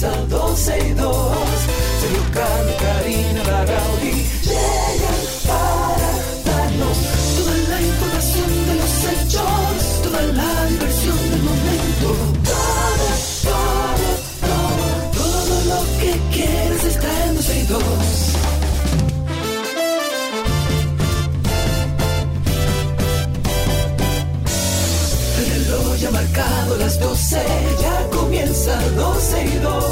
comienza 12 y 2. Sergio Carlos, Karina Larrauri llegan para darnos toda la información de los hechos, toda la diversión del momento. Todo, todo, todo, todo lo que quieres está en 12 y 2. El reloj ya ha marcado las 12, ya comienza 12 y 2.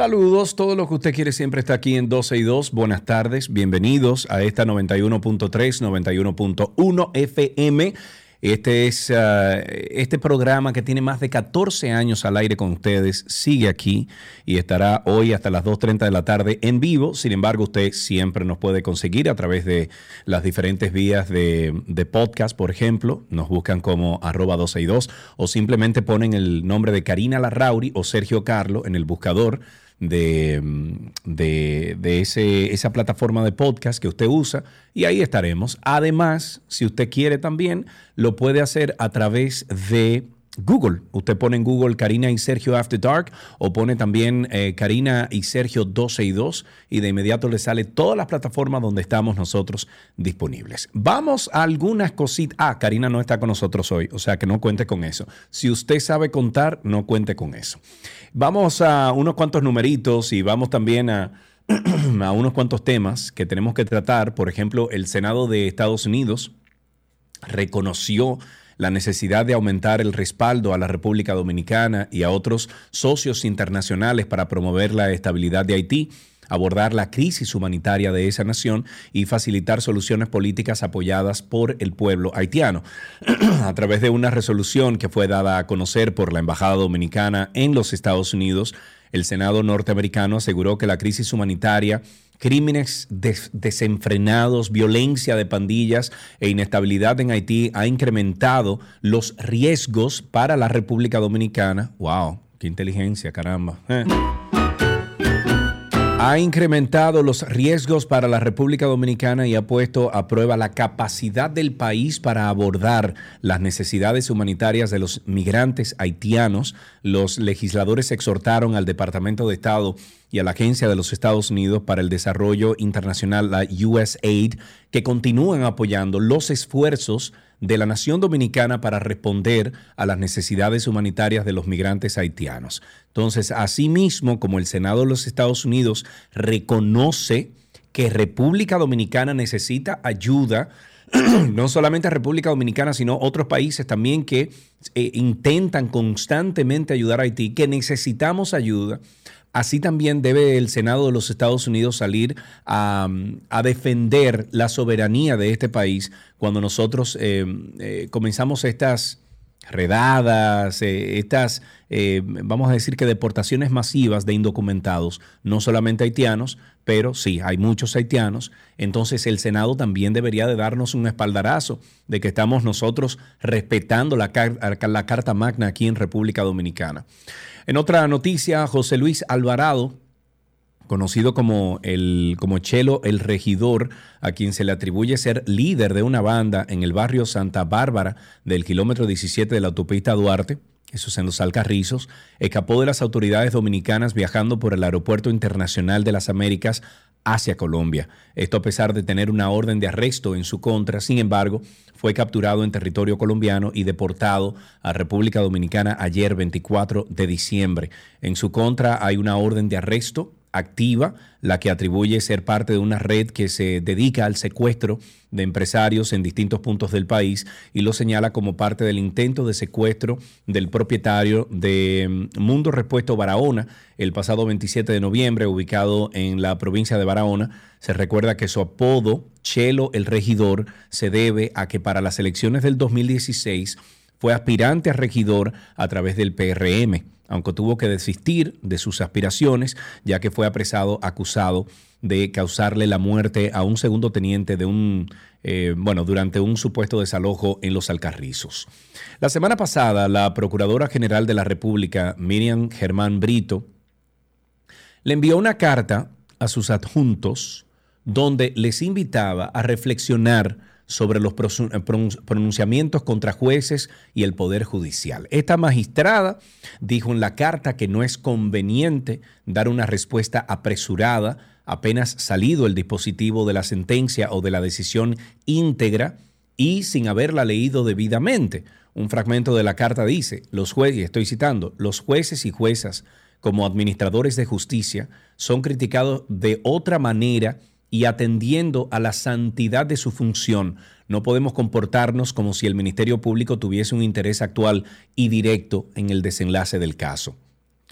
Saludos, todo lo que usted quiere siempre está aquí en 12 y 2. Buenas tardes, bienvenidos a esta 91.3, 91.1 FM. Este es ah, este programa que tiene más de 14 años al aire con ustedes. Sigue aquí y estará hoy hasta las 2.30 de la tarde en vivo. Sin embargo, usted siempre nos puede conseguir a través de las diferentes vías de, podcast, por ejemplo. Nos buscan como arroba 12 y 2 o simplemente ponen el nombre de Karina Larrauri o Sergio Carlo en el buscador de, de, de ese, esa plataforma de podcast que usted usa y ahí estaremos. Además, si usted quiere también, lo puede hacer a través de Google. Usted pone en Google Karina y Sergio After Dark o pone también eh, Karina y Sergio 12 y 2 y de inmediato le sale todas las plataformas donde estamos nosotros disponibles. Vamos a algunas cositas. Ah, Karina no está con nosotros hoy, o sea que no cuente con eso. Si usted sabe contar, no cuente con eso. Vamos a unos cuantos numeritos y vamos también a, a unos cuantos temas que tenemos que tratar. Por ejemplo, el Senado de Estados Unidos reconoció la necesidad de aumentar el respaldo a la República Dominicana y a otros socios internacionales para promover la estabilidad de Haití abordar la crisis humanitaria de esa nación y facilitar soluciones políticas apoyadas por el pueblo haitiano. a través de una resolución que fue dada a conocer por la Embajada Dominicana en los Estados Unidos, el Senado norteamericano aseguró que la crisis humanitaria crímenes des- desenfrenados, violencia de pandillas e inestabilidad en Haití ha incrementado los riesgos para la República Dominicana. ¡Wow! ¡Qué inteligencia, caramba! Eh. Ha incrementado los riesgos para la República Dominicana y ha puesto a prueba la capacidad del país para abordar las necesidades humanitarias de los migrantes haitianos. Los legisladores exhortaron al Departamento de Estado y a la Agencia de los Estados Unidos para el Desarrollo Internacional, la USAID, que continúan apoyando los esfuerzos de la nación dominicana para responder a las necesidades humanitarias de los migrantes haitianos. Entonces, asimismo, como el Senado de los Estados Unidos reconoce que República Dominicana necesita ayuda, no solamente República Dominicana, sino otros países también que eh, intentan constantemente ayudar a Haití, que necesitamos ayuda. Así también debe el Senado de los Estados Unidos salir a, defender la soberanía de este país cuando nosotros eh, eh, comenzamos estas redadas, eh, estas, vamos a decir que deportaciones masivas de indocumentados, no solamente haitianos, pero sí, hay muchos haitianos. Entonces el Senado también debería de darnos un espaldarazo de que estamos nosotros respetando la Carta Magna aquí en República Dominicana. En otra noticia, José Luis Alvarado, conocido como, el, como Chelo el Regidor, a quien se le atribuye ser líder de una banda en el barrio Santa Bárbara del kilómetro 17 de la autopista Duarte, eso es en los Alcarrizos, escapó de las autoridades dominicanas viajando por el Aeropuerto Internacional de las Américas hacia Colombia. Esto a pesar de tener una orden de arresto en su contra, sin embargo, fue capturado en territorio colombiano y deportado a República Dominicana ayer 24 de diciembre. En su contra hay una orden de arresto activa, la que atribuye ser parte de una red que se dedica al secuestro de empresarios en distintos puntos del país y lo señala como parte del intento de secuestro del propietario de mm, Mundo Repuesto Barahona el pasado 27 de noviembre, ubicado en la provincia de Barahona. Se recuerda que su apodo, Chelo el Regidor, se debe a que para las elecciones del 2016 fue aspirante a regidor a través del PRM. Aunque tuvo que desistir de sus aspiraciones, ya que fue apresado acusado de causarle la muerte a un segundo teniente de un, eh, bueno, durante un supuesto desalojo en los Alcarrizos. La semana pasada, la Procuradora General de la República, Miriam Germán Brito, le envió una carta a sus adjuntos donde les invitaba a reflexionar sobre los pronunciamientos contra jueces y el Poder Judicial. Esta magistrada dijo en la carta que no es conveniente dar una respuesta apresurada apenas salido el dispositivo de la sentencia o de la decisión íntegra y sin haberla leído debidamente. Un fragmento de la carta dice, los jueces, estoy citando, los jueces y juezas como administradores de justicia son criticados de otra manera y atendiendo a la santidad de su función. No podemos comportarnos como si el Ministerio Público tuviese un interés actual y directo en el desenlace del caso.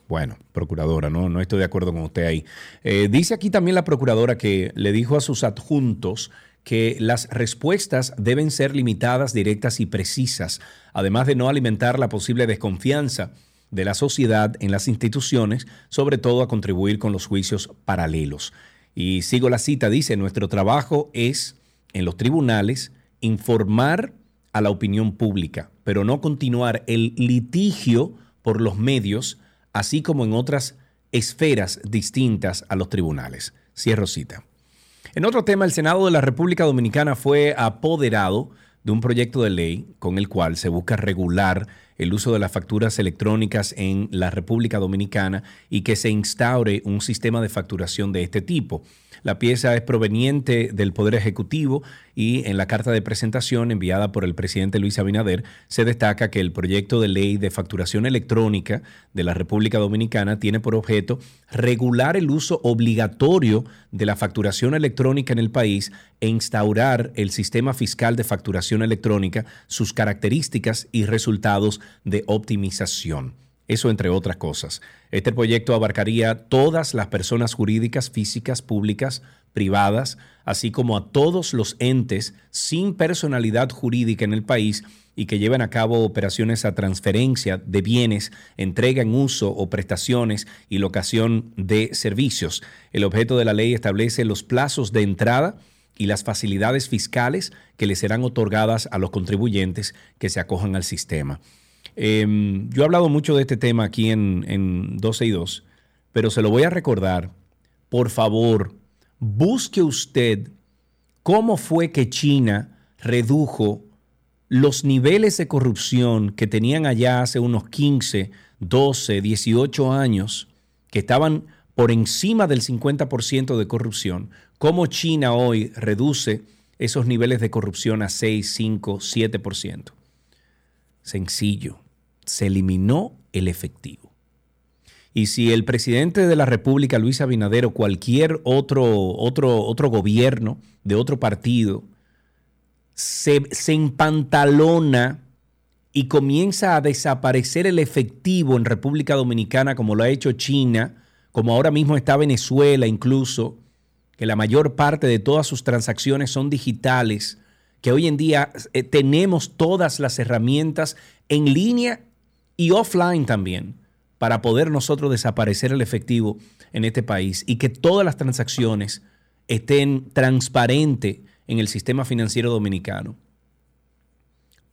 Bueno, procuradora, no, estoy de acuerdo con usted ahí. Eh, dice aquí también la procuradora que le dijo a sus adjuntos que las respuestas deben ser limitadas, directas y precisas, además de no alimentar la posible desconfianza de la sociedad en las instituciones, sobre todo a contribuir con los juicios paralelos. Y sigo la cita, dice, nuestro trabajo es en los tribunales informar a la opinión pública, pero no continuar el litigio por los medios así como en otras esferas distintas a los tribunales. Cierro cita. En otro tema, el Senado de la República Dominicana fue apoderado de un proyecto de ley con el cual se busca regular el uso de las facturas electrónicas en la República Dominicana y que se instaure un sistema de facturación de este tipo. La pieza es proveniente del Poder Ejecutivo y en la carta de presentación enviada por el presidente Luis Abinader se destaca que el proyecto de ley de facturación electrónica de la República Dominicana tiene por objeto regular el uso obligatorio de la facturación electrónica en el país e instaurar el sistema fiscal de facturación electrónica, sus características y resultados de optimización. Eso entre otras cosas. Este proyecto abarcaría todas las personas jurídicas, físicas, públicas, privadas, así como a todos los entes sin personalidad jurídica en el país y que lleven a cabo operaciones a transferencia de bienes, entrega en uso o prestaciones y locación de servicios. El objeto de la ley establece los plazos de entrada y las facilidades fiscales que le serán otorgadas a los contribuyentes que se acojan al sistema. Em, yo he hablado mucho de este tema aquí en, en 12 y 2, pero se lo voy a recordar. Por favor, busque usted cómo fue que China redujo los niveles de corrupción que tenían allá hace unos 15, 12, 18 años, que estaban por encima del 50% de corrupción, cómo China hoy reduce esos niveles de corrupción a 6, 5, 7%. Sencillo se eliminó el efectivo. Y si el presidente de la República, Luis Abinader, o cualquier otro, otro, otro gobierno de otro partido, se, se empantalona y comienza a desaparecer el efectivo en República Dominicana, como lo ha hecho China, como ahora mismo está Venezuela incluso, que la mayor parte de todas sus transacciones son digitales, que hoy en día eh, tenemos todas las herramientas en línea y offline también para poder nosotros desaparecer el efectivo en este país y que todas las transacciones estén transparentes en el sistema financiero dominicano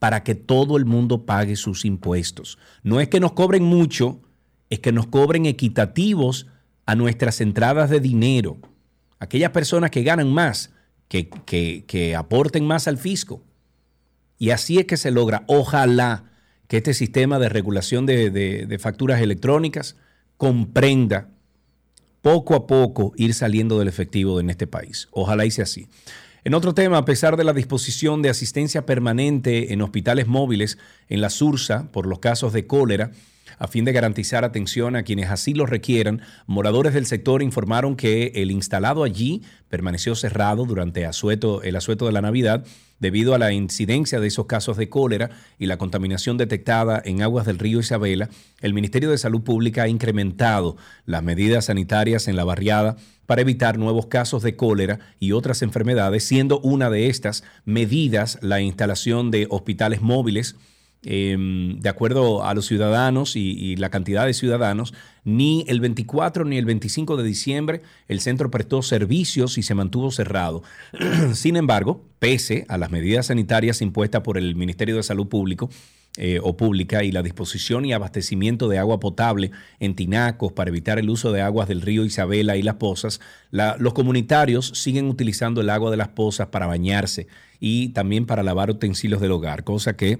para que todo el mundo pague sus impuestos. No es que nos cobren mucho, es que nos cobren equitativos a nuestras entradas de dinero. Aquellas personas que ganan más, que, que aporten más al fisco. Y así es que se logra. Ojalá que este sistema de regulación de, facturas electrónicas comprenda poco a poco ir saliendo del efectivo en este país. Ojalá hice así. En otro tema, a pesar de la disposición de asistencia permanente en hospitales móviles en la Sursa por los casos de cólera, a fin de garantizar atención a quienes así lo requieran, moradores del sector informaron que el instalado allí permaneció cerrado durante el asueto de la Navidad debido a la incidencia de esos casos de cólera y la contaminación detectada en aguas del río Isabela. El Ministerio de Salud Pública ha incrementado las medidas sanitarias en la barriada para evitar nuevos casos de cólera y otras enfermedades, siendo una de estas medidas la instalación de hospitales móviles em, de acuerdo a los ciudadanos y, la cantidad de ciudadanos, ni el 24 ni el 25 de diciembre el centro prestó servicios y se mantuvo cerrado. Sin embargo, pese a las medidas sanitarias impuestas por el Ministerio de Salud Público, eh, o pública y la disposición y abastecimiento de agua potable en tinacos para evitar el uso de aguas del río Isabela y las pozas, los comunitarios siguen utilizando el agua de las pozas para bañarse y también para lavar utensilios del hogar, cosa que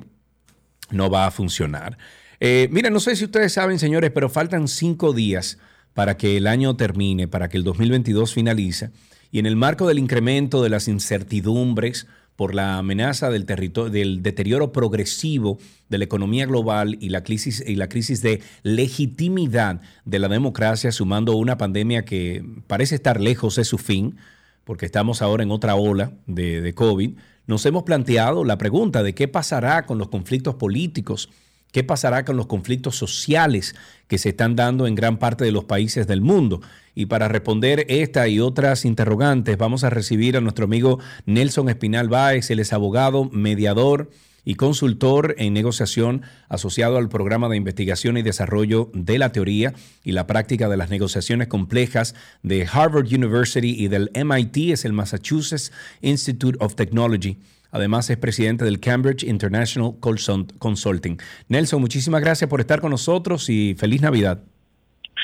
no va a funcionar. Eh, miren, no sé si ustedes saben, señores, pero faltan cinco días para que el año termine, para que el 2022 finalice. Y en el marco del incremento de las incertidumbres, por la amenaza del, del deterioro progresivo de la economía global y la, crisis, y la crisis de legitimidad de la democracia, sumando una pandemia que parece estar lejos de su fin, porque estamos ahora en otra ola de COVID, nos hemos planteado la pregunta de qué pasará con los conflictos políticos, qué pasará con los conflictos sociales que se están dando en gran parte de los países del mundo. Y para responder esta y otras interrogantes, vamos a recibir a nuestro amigo Nelson Espinal Báez, él es abogado, mediador y consultor en negociación asociado al programa de investigación y desarrollo de la teoría y la práctica de las negociaciones complejas de Harvard University y del MIT, es el Massachusetts Institute of Technology. Además, es presidente del Cambridge International Consulting. Nelson, muchísimas gracias por estar con nosotros y feliz Navidad.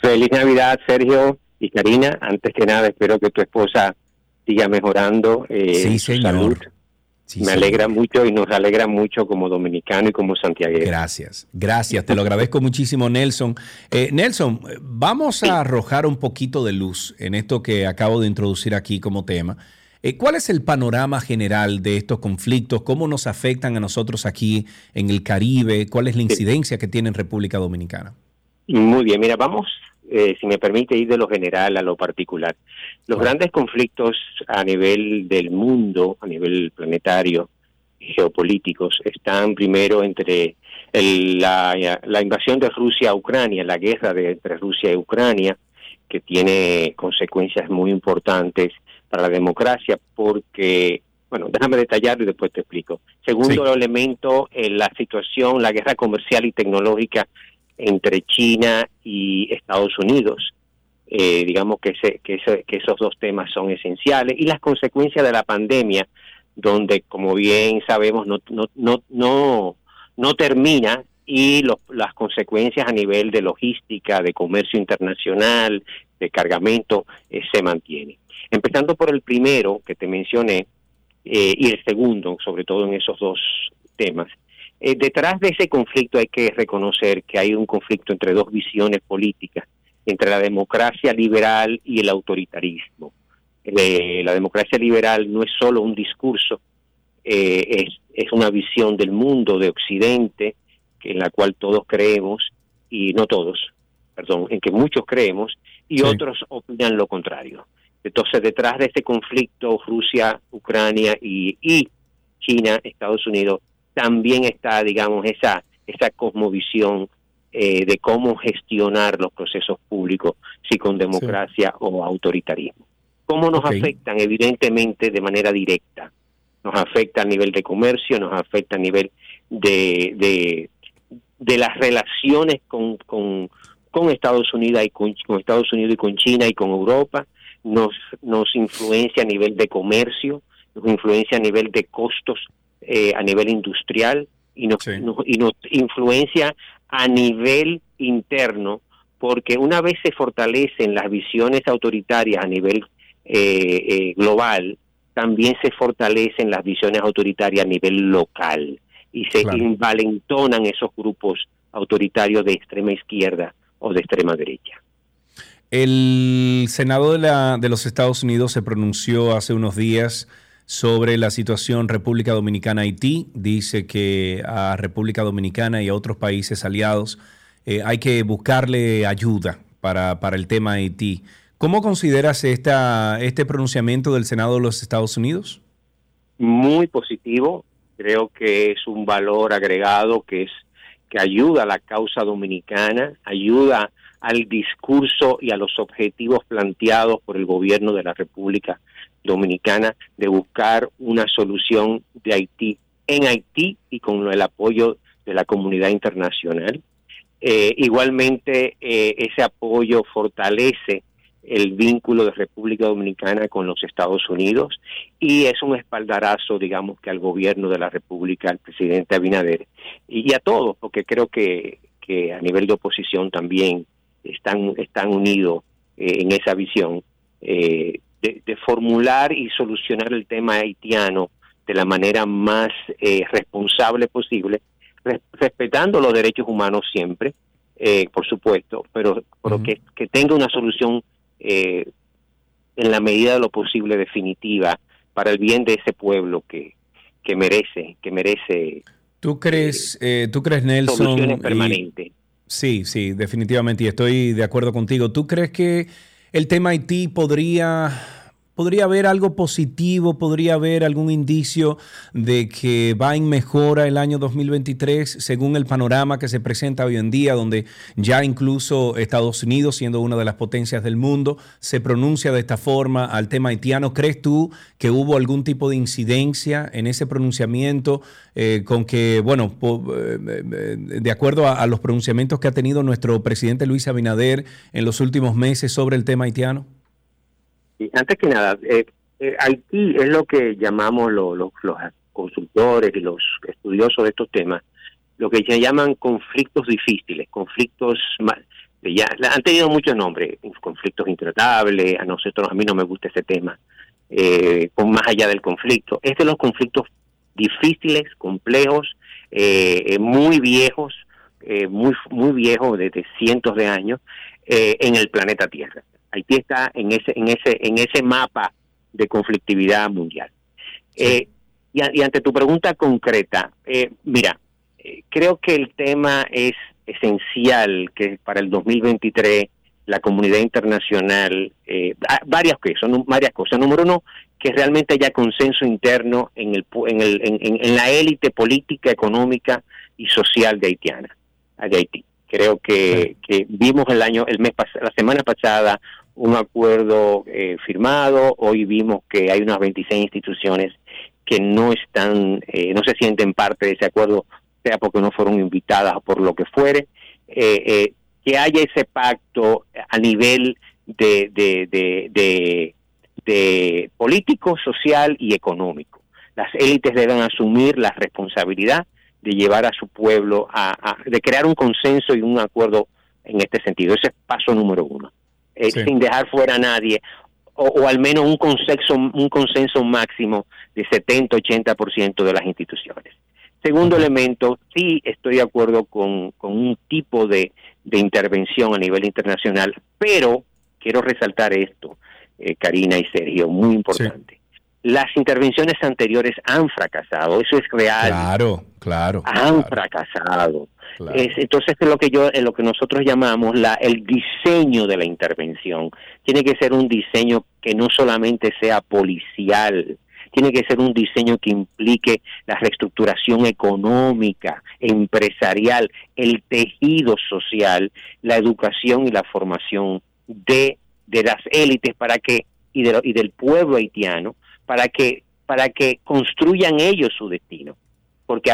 Feliz Navidad, Sergio y Karina. Antes que nada, espero que tu esposa siga mejorando eh, sí, salud. Me alegra mucho y nos alegra mucho como dominicano y como santiaguero. Gracias, gracias, te lo agradezco muchísimo, Nelson. Eh, Nelson, vamos a arrojar un poquito de luz en esto que acabo de introducir aquí como tema. Eh, ¿Cuál es el panorama general de estos conflictos? ¿Cómo nos afectan a nosotros aquí en el Caribe? ¿Cuál es la incidencia que tiene en República Dominicana? Muy bien, mira, vamos, eh, si me permite ir de lo general a lo particular. Los grandes conflictos a nivel del mundo, a nivel planetario, geopolíticos, están primero entre la, invasión de Rusia a Ucrania, la guerra de, entre Rusia y Ucrania, que tiene consecuencias muy importantes para la democracia porque, bueno, déjame detallarlo y después te explico. Segundo elemento, eh, la situación, la guerra comercial y tecnológica entre China y Estados Unidos. Eh, digamos que, que, que esos dos temas son esenciales y las consecuencias de la pandemia, donde como bien sabemos no no no no, no termina y las consecuencias a nivel de logística, de comercio internacional, de cargamento eh, se mantienen. Empezando por el primero que te mencioné eh, y el segundo, sobre todo en esos dos temas. Eh, detrás de ese conflicto hay que reconocer que hay un conflicto entre dos visiones políticas, entre la democracia liberal y el autoritarismo. Eh, la democracia liberal no es solo un discurso, es, es una visión del mundo, de Occidente, en la cual todos creemos, y no todos, perdón, en que muchos creemos, y otros opinan lo contrario. Entonces, detrás de este conflicto, Rusia, Ucrania y, China, Estados Unidos, también está, digamos, esa, esa cosmovisión eh, de cómo gestionar los procesos públicos, si con democracia o autoritarismo. ¿Cómo nos afectan? Evidentemente de manera directa. Nos afecta a nivel de comercio, nos afecta a nivel de, de, de las relaciones con, con, con Estados Unidos y con, con Estados Unidos y con China y con Europa, nos, nos influencia a nivel de comercio, nos influencia a nivel de costos eh, a nivel industrial y nos, y nos influencia a nivel interno, porque una vez se fortalecen las visiones autoritarias a nivel eh, eh, global, también se fortalecen las visiones autoritarias a nivel local y se invalentonan esos grupos autoritarios de extrema izquierda o de extrema derecha. El Senado de, la, de los Estados Unidos se pronunció hace unos días sobre la situación República Dominicana-Haití. Dice que a República Dominicana y a otros países aliados eh, hay que buscarle ayuda para, para, el tema Haití. ¿Cómo consideras esta, este pronunciamiento del Senado de los Estados Unidos? Muy positivo. Creo que es un valor agregado que es que ayuda a la causa dominicana, ayuda al discurso y a los objetivos planteados por el gobierno de la República Dominicana de buscar una solución de Haití en Haití y con el apoyo de la comunidad internacional. Eh, igualmente, eh, ese apoyo fortalece el vínculo de República Dominicana con los Estados Unidos y es un espaldarazo, digamos, que al gobierno de la República, al presidente Abinader y, a todos, porque creo que, a nivel de oposición también están, están unidos eh, en esa visión de, formular y solucionar el tema haitiano de la manera más responsable posible respetando los derechos humanos siempre, eh, por supuesto, pero, pero que, que, tenga una solución eh, en la medida de lo posible definitiva para el bien de ese pueblo que, que merece, que merece. ¿Tú crees, eh, ¿tú crees Nelson? Soluciones permanentes. Sí, sí, definitivamente, y estoy de acuerdo contigo. ¿Tú crees que el tema Haití podría ¿Podría haber algo positivo? ¿Podría haber algún indicio de que va en mejora el año 2023 según el panorama que se presenta hoy en día, donde ya incluso Estados Unidos, siendo una de las potencias del mundo, se pronuncia de esta forma al tema haitiano? ¿Crees tú que hubo algún tipo de incidencia en ese pronunciamiento eh, con que, bueno, eh, eh, de acuerdo a los pronunciamientos que ha tenido nuestro presidente Luis Abinader en los últimos meses sobre el tema haitiano? Antes que nada, eh, eh, es lo que llamamos los consultores y los estudiosos de estos temas, lo que se llaman conflictos difíciles, conflictos ya han tenido muchos nombres, conflictos intratables, a nosotros a mí no me gusta ese tema, eh, más allá del conflicto. Es de los conflictos difíciles, complejos, eh, muy viejos, muy muy viejos desde cientos de años en el planeta Tierra. Haití está en ese, en ese, en ese mapa de conflictividad mundial. Eh, y, ante tu pregunta concreta, eh, mira, eh, creo que el tema es esencial que para el 2023 la comunidad internacional, varias, son varias cosas. Número uno, que realmente haya consenso interno en, el, en, el, en, la élite política, económica y social de Haitiana, de Haití. Creo que, que vimos el año, el mes la semana pasada un acuerdo eh, firmado. Hoy vimos que hay unas 26 instituciones que no están, eh, no se sienten parte de ese acuerdo, sea porque no fueron invitadas o por lo que fuere. Eh, que haya ese pacto a nivel de, de, de, político, social y económico. Las élites deben asumir la responsabilidad de llevar a su pueblo a, de crear un consenso y un acuerdo en este sentido. Ese es paso número uno. Eh, sin dejar fuera a nadie, o, al menos un consenso, un consenso máximo de 70-80% de las instituciones. Segundo elemento, sí estoy de acuerdo con, un tipo de, intervención a nivel internacional, pero quiero resaltar esto, eh, Karina y Sergio, muy importante. Las intervenciones anteriores han fracasado, eso es real. Claro, claro. Han fracasado. Es, entonces es lo que yo, en lo que nosotros llamamos la, el diseño de la intervención. Tiene que ser un diseño que no solamente sea policial, tiene que ser un diseño que implique la reestructuración económica, empresarial, el tejido social, la educación y la formación de, de las élites para que y, de, y del pueblo haitiano para que para que construyan ellos su destino porque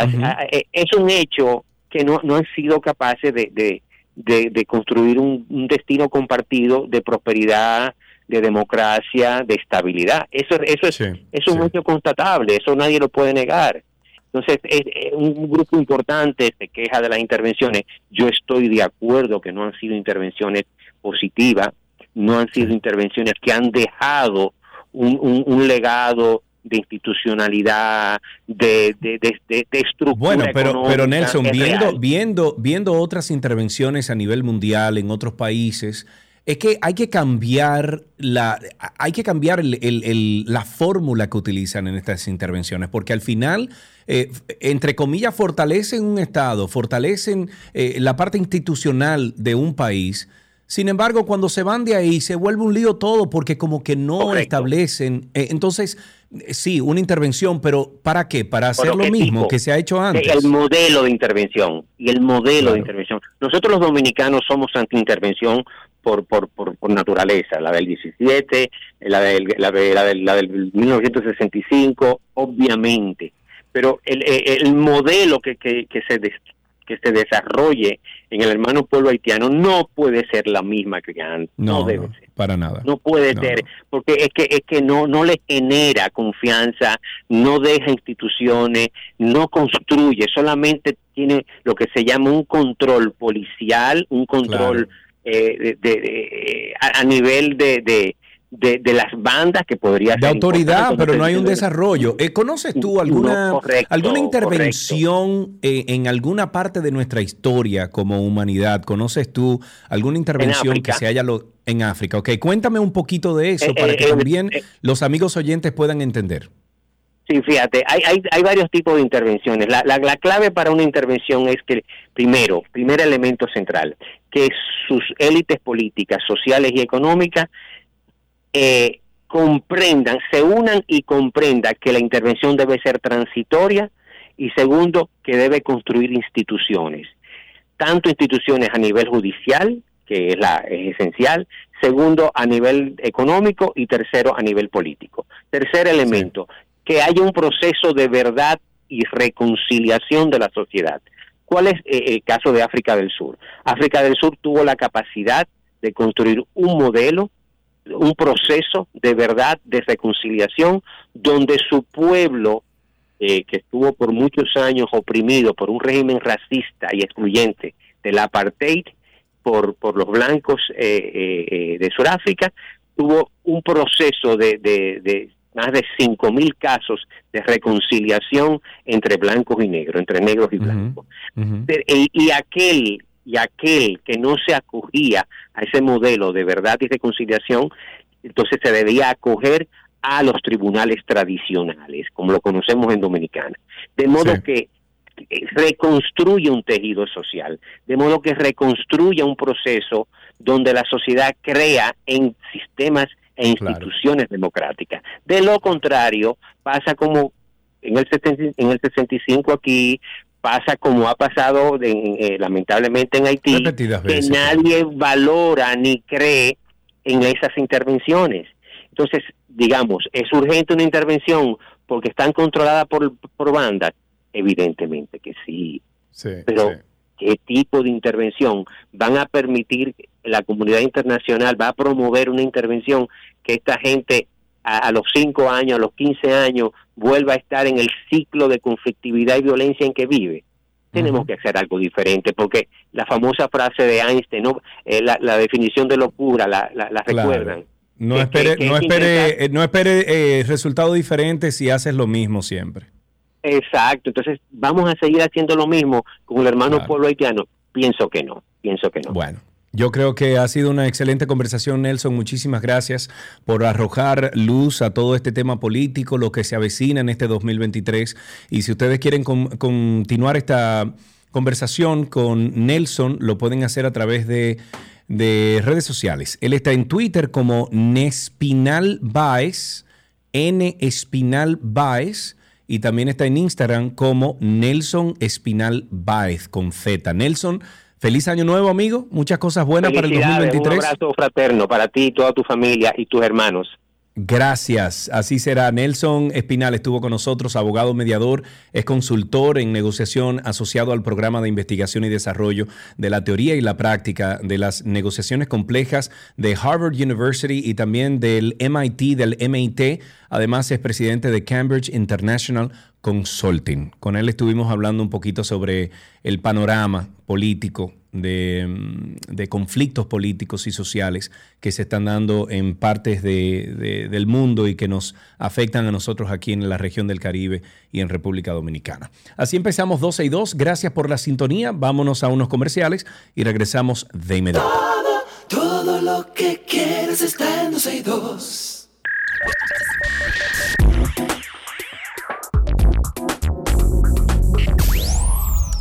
e, es un hecho que no, no han sido capaces de, de, construir un, destino compartido de prosperidad, de democracia, de estabilidad. Eso, eso es, es un hecho constatable, eso nadie lo puede negar. Entonces, es, un grupo importante se queja de las intervenciones. Yo estoy de acuerdo que no han sido intervenciones positivas, no han sido intervenciones que han dejado un, un, un legado de institucionalidad, de, de, de, estructura. Bueno, pero, pero Nelson, viendo, viendo, viendo otras intervenciones a nivel mundial en otros países, es que hay que cambiar la, hay que cambiar la fórmula que utilizan en estas intervenciones, porque al final, eh, entre comillas, fortalecen un Estado, fortalecen eh, la parte institucional de un país sin embargo, cuando se van de ahí, se vuelve un lío todo porque como que no establecen. Eh, entonces, eh, sí, una intervención, pero ¿para qué? Para hacer lo mismo que se ha hecho antes. El modelo de intervención y el modelo de intervención. Nosotros los dominicanos somos anti-intervención por, por, por, naturaleza, la del 17, la del, la, la del 1965, obviamente. Pero el, el modelo que, que, que, se, que se desarrolle en el hermano pueblo haitiano no puede ser la misma que antes. No, debe ser. Para nada. No puede ser, porque es que es que no no le genera confianza, no deja instituciones, no construye, solamente tiene lo que se llama un control policial, un control eh, de, a, nivel de de, las bandas que podría de autoridad, pero no hay un desarrollo. Eh, ¿Conoces tú alguna, alguna intervención eh, en alguna parte de nuestra historia como humanidad? ¿Conoces tú alguna intervención que se haya lo, en África? Ok, cuéntame un poquito de eso eh, para que también los amigos oyentes puedan entender. Sí, fíjate, hay, hay, hay varios tipos de intervenciones. La, la, la, clave para una intervención es que, primero, primer elemento central, que sus élites políticas, sociales y económicas eh, comprendan, se unan y comprendan que la intervención debe ser transitoria y segundo, que debe construir instituciones, tanto instituciones a nivel judicial, que es, la, es esencial, segundo a nivel económico y tercero a nivel político. Tercer elemento, que haya un proceso de verdad y reconciliación de la sociedad. ¿Cuál es eh, el caso de África del Sur? África del Sur tuvo la capacidad de construir un modelo un proceso de verdad, de reconciliación, donde su pueblo, eh, que estuvo por muchos años oprimido por un régimen racista y excluyente del apartheid por, por los blancos eh, eh, de Sudáfrica, tuvo un proceso de, de, más de 5.000 casos de reconciliación entre blancos y negros, entre negros y blancos. y, aquel y aquel que no se acogía a ese modelo de verdad y reconciliación, entonces se debía acoger a los tribunales tradicionales, como lo conocemos en Dominicana. De modo que reconstruye un tejido social, de modo que reconstruya un proceso donde la sociedad crea en sistemas e instituciones democráticas. De lo contrario, pasa como en el, en el 65 aquí, pasa como ha pasado eh, lamentablemente en Haití, que nadie valora ni cree en esas intervenciones. Entonces, digamos, ¿es urgente una intervención porque están controladas por, por bandas? Evidentemente que sí. Pero, ¿qué tipo de intervención van a permitir la comunidad internacional, va a promover una intervención que esta gente a, los 5 años, a los 15 años, vuelva a estar en el ciclo de conflictividad y violencia en que vive. Tenemos que hacer algo diferente, porque la famosa frase de Einstein, ¿no? Eh, la, definición de locura, la, la, recuerdan. No espere, no espere, eh, no espere eh, resultados diferentes si haces lo mismo siempre. Exacto, entonces vamos a seguir haciendo lo mismo con el hermano pueblo haitiano. Pienso que no, pienso que no. Bueno, yo creo que ha sido una excelente conversación, Nelson. Muchísimas gracias por arrojar luz a todo este tema político, lo que se avecina en este 2023. Y si ustedes quieren continuar esta conversación con Nelson, lo pueden hacer a través de, redes sociales. Él está en Twitter como Nespinal Baez, N Espinal Baez, y también está en Instagram como Nelson Espinal Baez con Z. Nelson Feliz año nuevo, amigo. Muchas cosas buenas para el 2023. Un abrazo fraterno para ti, toda tu familia y tus hermanos. Gracias, así será. Nelson Espinal estuvo con nosotros, abogado mediador, es consultor en negociación asociado al programa de investigación y desarrollo de la teoría y la práctica de las negociaciones complejas de Harvard University y también del MIT, del MIT. Además es presidente de Cambridge International Consulting. Con él estuvimos hablando un poquito sobre el panorama político de, conflictos políticos y sociales que se están dando en partes del mundo y que nos afectan a nosotros aquí en la región del Caribe y en República Dominicana. Así empezamos 12 y 2. Gracias por la sintonía. Vámonos a unos comerciales y regresamos de inmediato. Todo, lo que está en 12 y 2.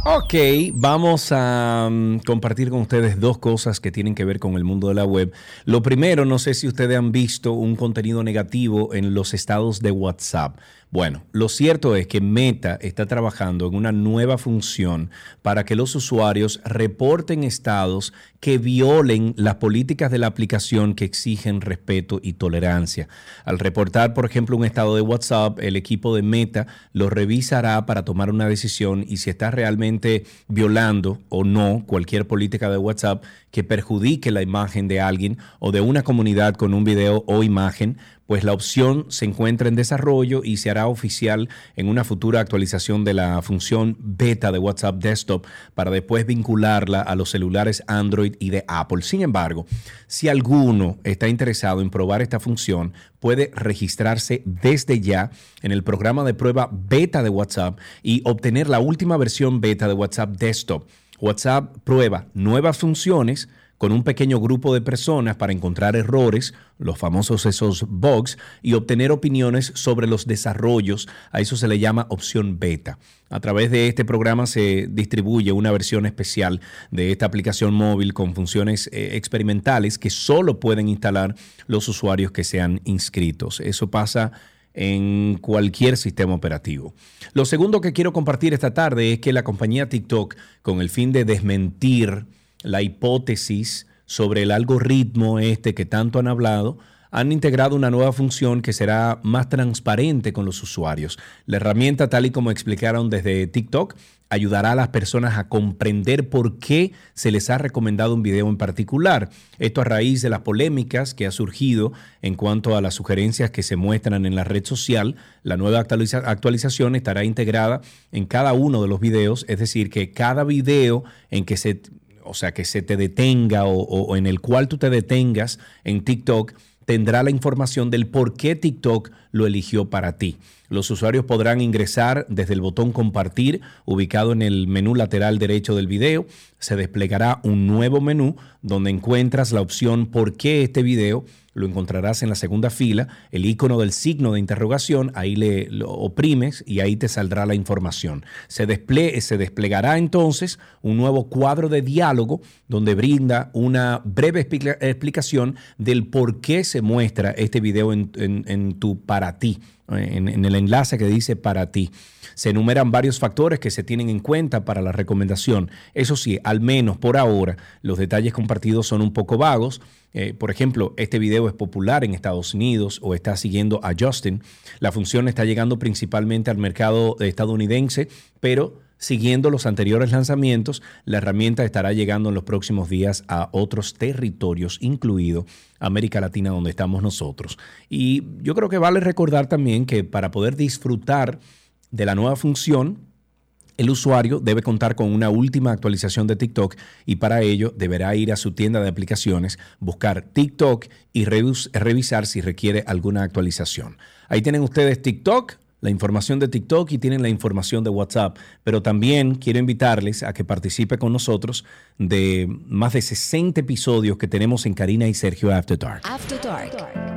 Ok, vamos a mm, compartir con ustedes dos cosas que tienen que ver con el mundo de la web. Lo primero, no sé si ustedes han visto un contenido negativo en los estados de WhatsApp. Bueno, lo cierto es que Meta está trabajando en una nueva función para que los usuarios reporten estados que violen las políticas de la aplicación que exigen respeto y tolerancia. Al reportar, por ejemplo, un estado de WhatsApp, el equipo de Meta lo revisará para tomar una decisión y si está realmente violando o no cualquier política de WhatsApp que perjudique la imagen de alguien o de una comunidad con un video o imagen, pues la opción se encuentra en desarrollo y se hará oficial en una futura actualización de la función beta de WhatsApp Desktop para después vincularla a los celulares Android y de Apple. Sin embargo, si alguno está interesado en probar esta función, puede registrarse desde ya en el programa de prueba beta de WhatsApp y obtener la última versión beta de WhatsApp Desktop. WhatsApp prueba nuevas funciones con un pequeño grupo de personas para encontrar errores, los famosos esos bugs, y obtener opiniones sobre los desarrollos. A eso se le llama opción beta. A través de este programa se distribuye una versión especial de esta aplicación móvil con funciones eh, experimentales que solo pueden instalar los usuarios que sean inscritos. Eso pasa en cualquier sistema operativo. Lo segundo que quiero compartir esta tarde es que la compañía TikTok, con el fin de desmentir la hipótesis sobre el algoritmo este que tanto han hablado, han integrado una nueva función que será más transparente con los usuarios. La herramienta, tal y como explicaron desde TikTok, ayudará a las personas a comprender por qué se les ha recomendado un video en particular. Esto a raíz de las polémicas que ha surgido en cuanto a las sugerencias que se muestran en la red social. La nueva actualización estará integrada en cada uno de los videos, es decir, que cada video en que se o sea, que se te detenga o, en el cual tú te detengas en TikTok, tendrá la información del por qué TikTok lo eligió para ti. Los usuarios podrán ingresar desde el botón compartir ubicado en el menú lateral derecho del video. Se desplegará un nuevo menú donde encuentras la opción por qué este video lo encontrarás en la segunda fila, el icono del signo de interrogación, ahí le oprimes y ahí te saldrá la información. Se, se desplegará entonces un nuevo cuadro de diálogo donde brinda una breve explicación del por qué se muestra este video en, tu para ti, en, en el enlace que dice para ti. Se enumeran varios factores que se tienen en cuenta para la recomendación. Eso sí, al menos por ahora, los detalles compartidos son un poco vagos eh, por ejemplo, este video es popular en Estados Unidos o está siguiendo a Justin. La función está llegando principalmente al mercado estadounidense, pero siguiendo los anteriores lanzamientos, la herramienta estará llegando en los próximos días a otros territorios, incluido América Latina, donde estamos nosotros. Y yo creo que vale recordar también que para poder disfrutar de la nueva función, el usuario debe contar con una última actualización de TikTok y para ello deberá ir a su tienda de aplicaciones, buscar TikTok y revisar si requiere alguna actualización. Ahí tienen ustedes TikTok, la información de TikTok y tienen la información de WhatsApp. Pero también quiero invitarles a que participe con nosotros de más de 60 episodios que tenemos en Karina y Sergio After Dark. After Dark.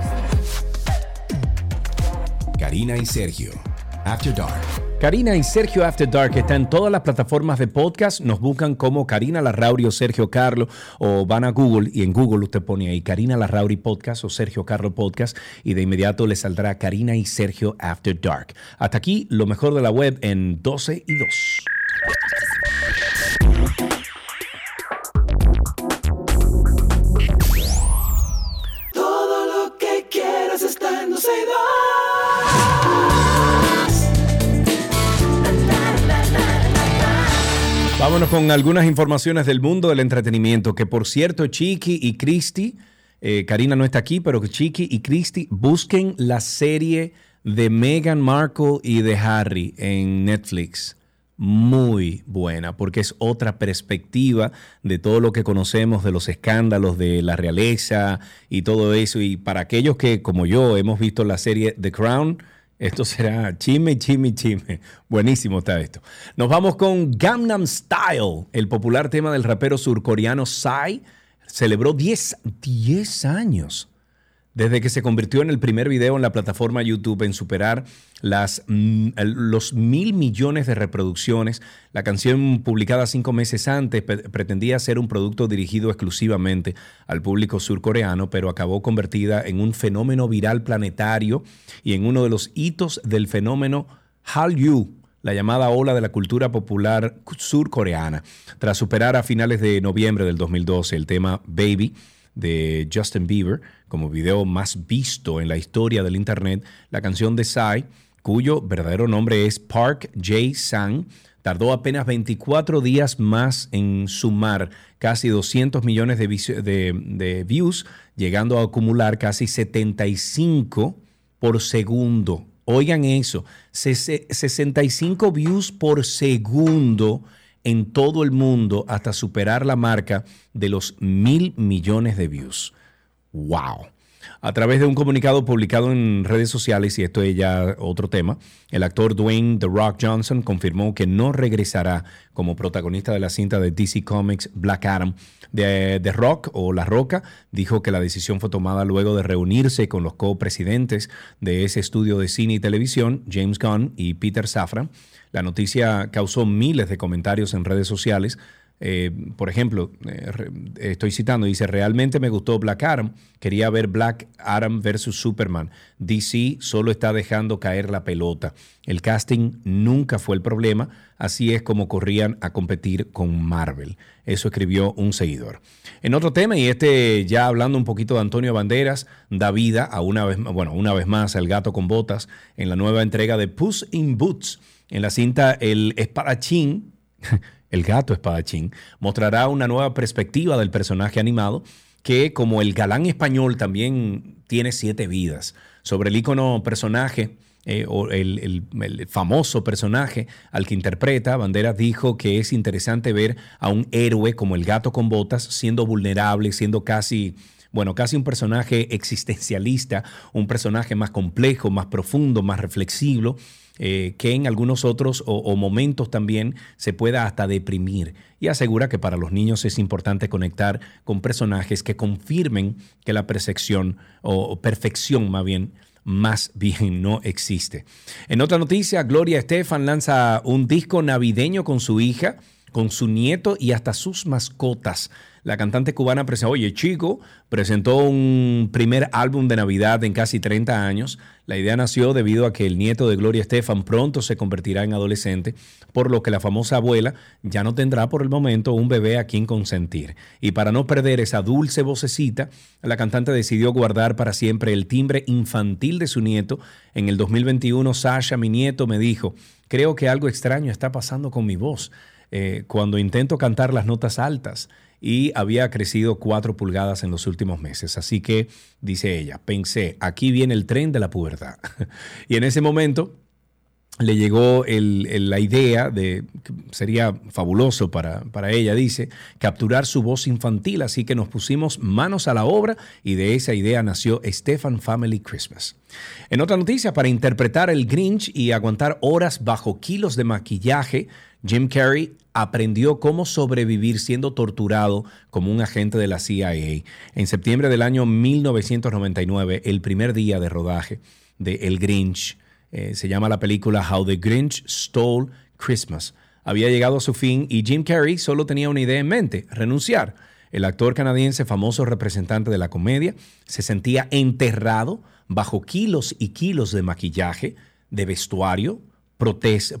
Karina y Sergio, After Dark. Karina y Sergio After Dark están en todas las plataformas de podcast. Nos buscan como Karina Larrauri o Sergio Carlo o van a Google y en Google usted pone ahí Karina Larrauri Podcast o Sergio Carlo Podcast y de inmediato le saldrá Karina y Sergio After Dark. Hasta aquí lo mejor de la web en 12 y 2. Vámonos con algunas informaciones del mundo del entretenimiento, que por cierto, Chiqui y Christy, eh, Karina no está aquí, pero Chiqui y Christy busquen la serie de Meghan Markle y de Harry en Netflix. Muy buena, porque es otra perspectiva de todo lo que conocemos de los escándalos de la realeza y todo eso. Y para aquellos que, como yo, hemos visto la serie The Crown, esto será chisme, chisme, chisme. Buenísimo está esto. Nos vamos con Gangnam Style, el popular tema del rapero surcoreano Psy. Celebró 10, 10 años desde que se convirtió en el primer video en la plataforma YouTube en superar las, mm, los mil millones de reproducciones, la canción publicada cinco meses antes pretendía ser un producto dirigido exclusivamente al público surcoreano, pero acabó convertida en un fenómeno viral planetario y en uno de los hitos del fenómeno Hallyu, la llamada ola de la cultura popular surcoreana. Tras superar a finales de noviembre del 2012 el tema Baby, de Justin Bieber como video más visto en la historia del Internet, la canción de Psy, cuyo verdadero nombre es Park Jae-sang, tardó apenas 24 días más en sumar casi 200 millones de, de, views, llegando a acumular casi 75 por segundo. Oigan eso, 65 views por segundo en todo el mundo hasta superar la marca de los mil millones de views. ¡Wow! A través de un comunicado publicado en redes sociales, y esto es ya otro tema, el actor Dwayne The Rock Johnson confirmó que no regresará como protagonista de la cinta de DC Comics Black Adam. The, The Rock o La Roca dijo que la decisión fue tomada luego de reunirse con los copresidentes de ese estudio de cine y televisión, James Gunn y Peter Safran, la noticia causó miles de comentarios en redes sociales. Eh, por ejemplo, eh, estoy citando, dice, realmente me gustó Black Adam, quería ver Black Adam versus Superman. DC solo está dejando caer la pelota. El casting nunca fue el problema, así es como corrían a competir con Marvel. Eso escribió un seguidor. En otro tema, y este ya hablando un poquito de Antonio Banderas, da vida a una vez, bueno, una vez más al gato con botas en la nueva entrega de Puss in Boots en la cinta El espadachín, el gato espadachín, mostrará una nueva perspectiva del personaje animado que como el galán español también tiene siete vidas. Sobre el icono personaje, eh, o el, famoso personaje al que interpreta, Banderas dijo que es interesante ver a un héroe como el gato con botas siendo vulnerable, siendo casi, bueno, casi un personaje existencialista, un personaje más complejo, más profundo, más reflexivo, eh, que en algunos otros o, momentos también se pueda hasta deprimir. Y asegura que para los niños es importante conectar con personajes que confirmen que la percepción o, perfección más bien más bien no existe. En otra noticia, Gloria Estefan lanza un disco navideño con su hija, con su nieto y hasta sus mascotas. La cantante cubana presentó, oye chico, presentó un primer álbum de Navidad en casi 30 años. La idea nació debido a que el nieto de Gloria Estefan pronto se convertirá en adolescente, por lo que la famosa abuela ya no tendrá por el momento un bebé a quien consentir. Y para no perder esa dulce vocecita, la cantante decidió guardar para siempre el timbre infantil de su nieto. En el 2021, Sasha, mi nieto, me dijo, creo que algo extraño está pasando con mi voz. Eh, cuando intento cantar las notas altas y había crecido cuatro pulgadas en los últimos meses. Así que, dice ella, pensé, aquí viene el tren de la pubertad. y en ese momento le llegó la idea de, sería fabuloso para, para, ella, dice, capturar su voz infantil, así que nos pusimos manos a la obra y de esa idea nació Stefan Family Christmas. En otra noticia, para interpretar el Grinch y aguantar horas bajo kilos de maquillaje, Jim Carrey aprendió cómo sobrevivir siendo torturado como un agente de la CIA. En septiembre del año 1999, el primer día de rodaje de El Grinch, eh, se llama la película How the Grinch Stole Christmas. Había llegado a su fin y Jim Carrey solo tenía una idea en mente, renunciar. El actor canadiense, famoso representante de la comedia, se sentía enterrado bajo kilos y kilos de maquillaje, de vestuario,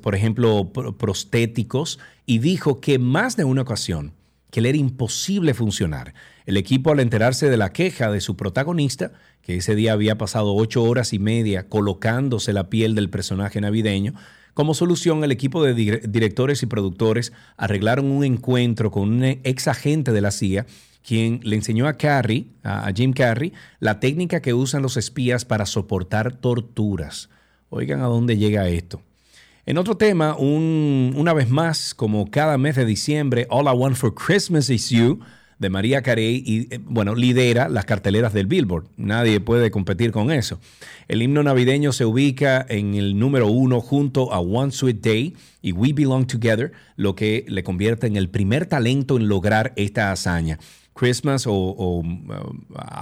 por ejemplo, prostéticos, y dijo que más de una ocasión que le era imposible funcionar. El equipo, al enterarse de la queja de su protagonista, que ese día había pasado ocho horas y media colocándose la piel del personaje navideño, como solución, el equipo de directores y productores arreglaron un encuentro con un ex agente de la CIA, quien le enseñó a Carrey, a Jim Carrey, la técnica que usan los espías para soportar torturas. Oigan a dónde llega esto. En otro tema, un- una vez más, como cada mes de diciembre, All I Want for Christmas is You de María Carey y eh, bueno, lidera las carteleras del Billboard. Nadie puede competir con eso. El himno navideño se ubica en el número uno junto a One Sweet Day y We Belong Together, lo que le convierte en el primer talento en lograr esta hazaña. Christmas o, uh,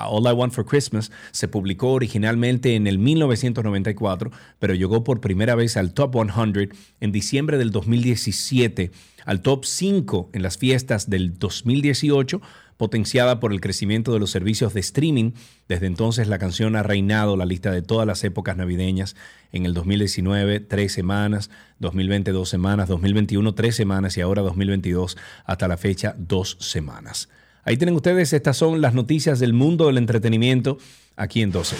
All I Want for Christmas se publicó originalmente en el 1994, pero llegó por primera vez al Top 100 en diciembre del 2017, al Top 5 en las fiestas del 2018, potenciada por el crecimiento de los servicios de streaming. Desde entonces la canción ha reinado la lista de todas las épocas navideñas. En el 2019, tres semanas, 2020, dos semanas, 2021, tres semanas y ahora 2022, hasta la fecha, dos semanas. Ahí tienen ustedes, estas son las noticias del mundo del entretenimiento aquí en 12.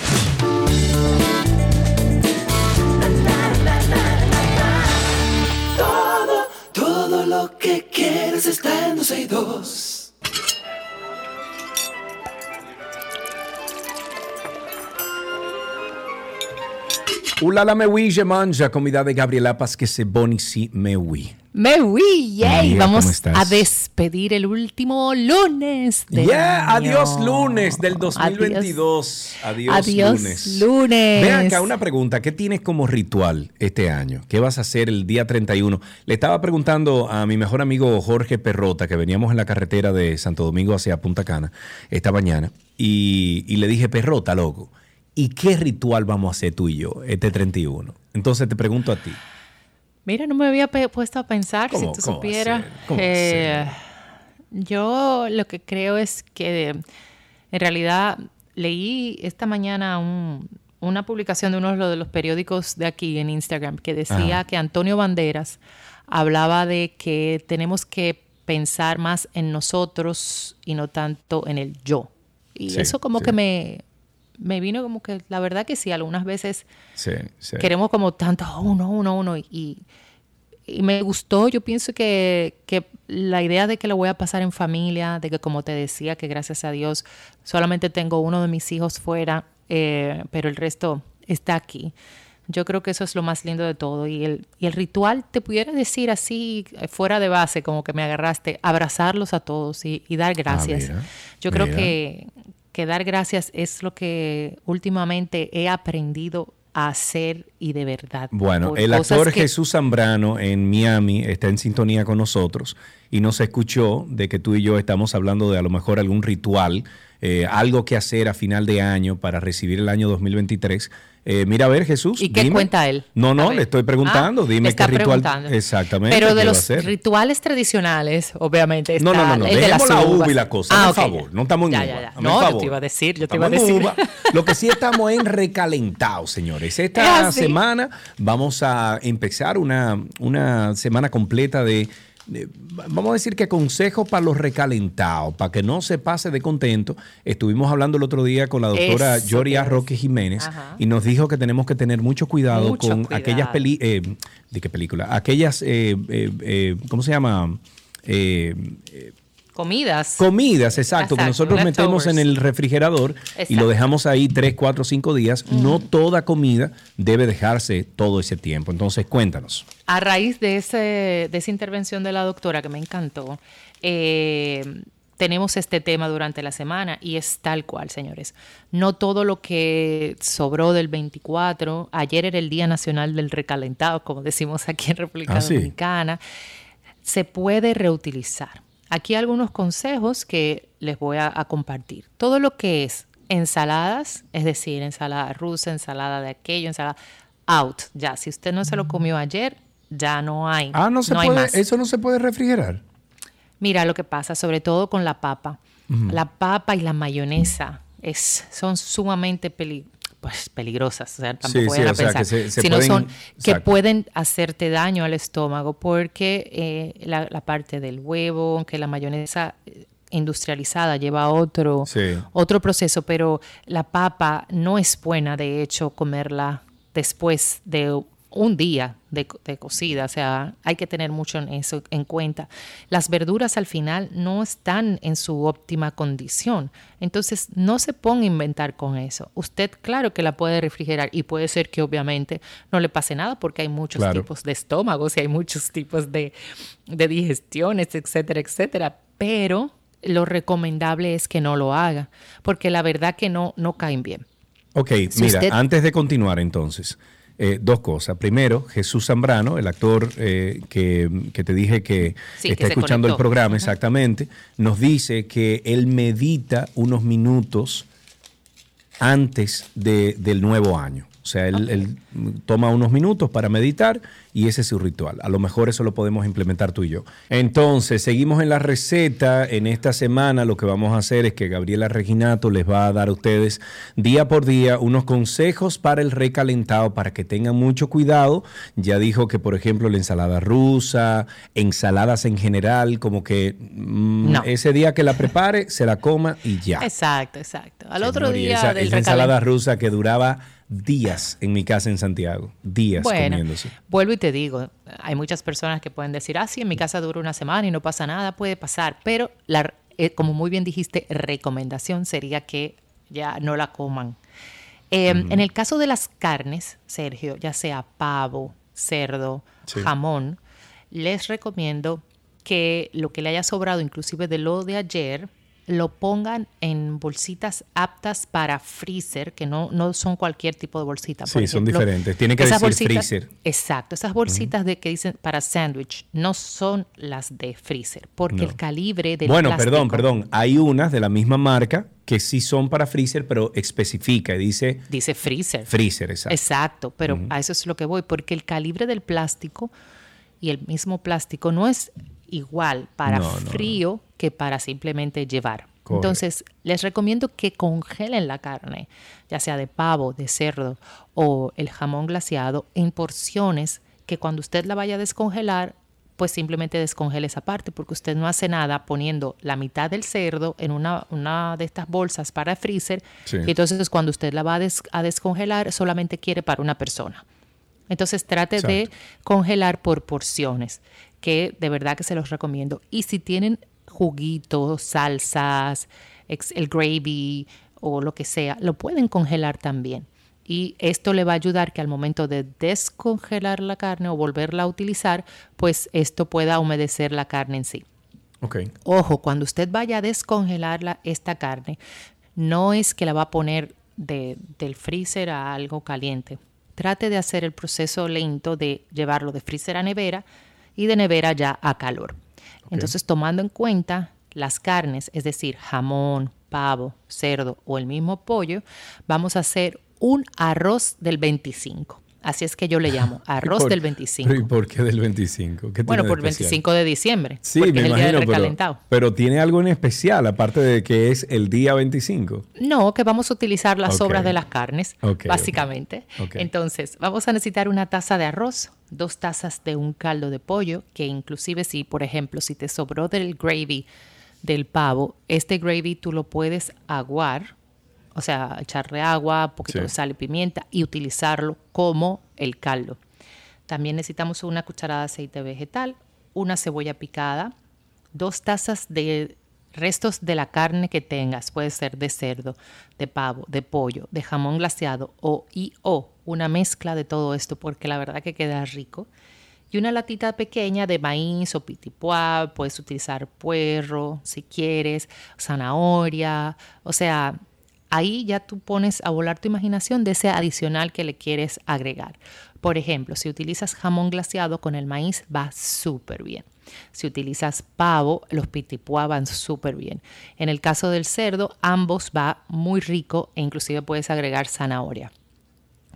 Todo, todo lo que quieres está en 12 y 2. Ulala me oui, je mange, comida de Gabriela Paz que se bonisi me oui. Me oui, yay. María, ¿cómo Vamos a despedir el último lunes del Yeah, año. adiós lunes del 2022. Adiós, Adiós, lunes. lunes. Ven acá una pregunta, ¿qué tienes como ritual este año? ¿Qué vas a hacer el día 31? Le estaba preguntando a mi mejor amigo Jorge Perrota, que veníamos en la carretera de Santo Domingo hacia Punta Cana esta mañana, y, y le dije, Perrota, loco, ¿y qué ritual vamos a hacer tú y yo este 31? Entonces te pregunto a ti. Mira, no me había puesto a pensar, si ¿Cómo- tú supieras. Eh, yo lo que creo es que en realidad leí esta mañana un- una publicación de uno de los- de los periódicos de aquí en Instagram que decía Ajá. que Antonio Banderas hablaba de que tenemos que pensar más en nosotros y no tanto en el yo. Y Sí, eso como sí. que me, me vino como que la verdad que sí, algunas veces Sí, sí. queremos como tanto uno, uno, uno. Y, y me gustó, yo pienso que, que la idea de que lo voy a pasar en familia, de que como te decía, que gracias a Dios solamente tengo uno de mis hijos fuera, eh, pero el resto está aquí. Yo creo que eso es lo más lindo de todo. Y el, y el ritual, te pudiera decir así, eh, fuera de base, como que me agarraste, abrazarlos a todos y, y dar gracias. Ah, mira, Yo creo que, que dar gracias es lo que últimamente he aprendido a hacer y de verdad. Bueno, el actor que- Jesús Zambrano en Miami está en sintonía con nosotros y nos escuchó de que tú y yo estamos hablando de a lo mejor algún ritual, eh, algo que hacer a final de año para recibir el año 2023. Eh, mira, a ver, Jesús. ¿Y qué dime. cuenta él? No, no, le estoy preguntando. Ah, dime está qué ritual. preguntando. Exactamente. Pero de ¿qué va a los rituales tradicionales, obviamente. Está No, no, no, no, el de las la uva y la cosa, Ah, ok, favor, no estamos en Ya, uva, ya, ya. No, yo te iba a decir, yo te Estamos iba a decir. uva. Lo que sí estamos en recalentado, señores. Esta Es así. semana vamos a empezar una, una semana completa de- vamos a decir que consejos para los recalentados, para que no se pase de contento. Estuvimos hablando el otro día con la doctora Eso Yoria Roque. Jiménez Ajá. y nos dijo que tenemos que tener mucho cuidado Mucho con cuidado. aquellas peli eh, ¿de qué película? Aquellas, eh, eh, eh, ¿cómo se llama? Comidas. Comidas, exacto, que nosotros metemos en el refrigerador y lo dejamos ahí 3, 4, 5 días. No toda comida debe dejarse todo ese tiempo. Entonces, cuéntanos. A raíz de, ese, de esa intervención de la doctora que me encantó, eh, tenemos este tema durante la semana y es tal cual, señores. No todo lo que sobró del 24, ayer era el Día Nacional del Recalentado, como decimos aquí en República Ah, sí. Dominicana, se puede reutilizar. Aquí algunos consejos que les voy a, a compartir. Todo lo que es ensaladas, es decir, ensalada rusa, ensalada de aquello, ensalada out, ya. Si usted no se lo comió ayer, ya no hay. Ah, no se puede, eso no se puede refrigerar. Mira lo que pasa, sobre todo con la papa. La papa y la mayonesa es, son sumamente peli- pues, peligrosas. O sea, tampoco sí, a sea, pensar. que se- se sino pueden- son que exacto. pueden hacerte daño al estómago porque eh, la, la parte del huevo, aunque la mayonesa eh, industrializada lleva otro, Sí. otro proceso, pero la papa no es buena, de hecho, comerla después de un día de, de, cocida, o sea, hay que tener mucho en eso en cuenta. Las verduras al final no están en su óptima condición, entonces no se ponga a inventar con eso. Usted, claro que la puede refrigerar y puede ser que obviamente no le pase nada porque hay muchos tipos de estómagos y hay muchos tipos de, de digestiones, etcétera, etcétera, pero lo recomendable es que no lo haga, porque la verdad que no, no caen bien. Ok, mira, antes de continuar entonces, eh, dos cosas. Primero, Jesús Zambrano, el actor eh, que, te dije que está escuchando el programa exactamente, nos dice que él medita unos minutos antes del nuevo año. O sea, él, toma unos minutos para meditar y ese es su ritual. A lo mejor eso lo podemos implementar tú y yo. Entonces, seguimos en la receta. En esta semana lo que vamos a hacer es que Gabriela Reginato les va a dar a ustedes día por día unos consejos para el recalentado para que tengan mucho cuidado. Ya dijo que, por ejemplo, la ensalada rusa, ensaladas en general, como que mm, ese día que la prepare, se la coma y ya. Exacto, exacto. Al otro día esa, esa ensalada rusa que duraba días en mi casa en Santiago, días bueno, comiéndose. Vuelvo y te digo, hay muchas personas que pueden decir, ah, sí, en mi casa dura una semana y no pasa nada, puede pasar, pero la, eh, como muy bien dijiste, recomendación sería que ya no la coman. Em, en el caso de las carnes, Sergio, ya sea pavo, cerdo, jamón, les recomiendo que lo que le haya sobrado, inclusive de lo de ayer, lo pongan en bolsitas aptas para freezer, que no, no son cualquier tipo de bolsita. sí, son diferentes. Tiene que decir freezer. Exacto. Esas bolsitas de que dicen para sándwich no son las de freezer, porque el calibre del Bueno, perdón, perdón. Hay unas de la misma marca que sí son para freezer, pero especifica y dice... Dice freezer. Freezer, exacto. Exacto, pero a eso es lo que voy, porque el calibre del plástico y el mismo plástico no es igual para frío que para simplemente llevar. Entonces, les recomiendo que congelen la carne, ya sea de pavo, de cerdo o el jamón glaciado, en porciones que cuando usted la vaya a descongelar, pues simplemente descongele esa parte, porque usted no hace nada poniendo la mitad del cerdo en una, una de estas bolsas para freezer, y entonces cuando usted la va a, a, descongelar, solamente quiere para una persona. Entonces trate de congelar por porciones que de verdad que se los recomiendo. Y si tienen juguitos, salsas, el gravy o lo que sea, lo pueden congelar también. Y esto le va a ayudar que al momento de descongelar la carne o volverla a utilizar, pues esto pueda humedecer la carne en sí. Okay. Ojo, cuando usted vaya a descongelar esta carne, no es que la va a poner del freezer a algo caliente. Trate de hacer el proceso lento de llevarlo de freezer a nevera y de nevera ya a calor. Entonces, tomando en cuenta las carnes, es decir, jamón, pavo, cerdo o el mismo pollo, vamos a hacer un arroz del 25. Así es que yo le llamo arroz del 25. ¿Y por qué del 25? bueno, por el 25 de diciembre. Sí, me imagino, pero, pero, tiene algo en especial, aparte de que es el día 25. No, que vamos a utilizar las sobras de las carnes, básicamente. Entonces, vamos a necesitar una taza de arroz, dos tazas de un caldo de pollo, que inclusive si, por ejemplo, si te sobró del gravy del pavo, este gravy tú lo puedes aguar o sea, echarle agua, un poquito de sal y pimienta y utilizarlo como el caldo. También necesitamos una cucharada de aceite vegetal, una cebolla picada, dos tazas de restos de la carne que tengas, puede ser de cerdo, de pavo, de pollo, de jamón glaseado o y o una mezcla de todo esto porque la verdad que queda rico. Y una latita pequeña de maíz o pitipuá, puedes utilizar puerro si quieres, zanahoria, o sea, ahí ya tú pones a volar tu imaginación de ese adicional que le quieres agregar. Por ejemplo, si utilizas jamón glaseado con el maíz, va súper bien. Si utilizas pavo, los pitipuá van súper bien. En el caso del cerdo, ambos va muy rico e inclusive puedes agregar zanahoria.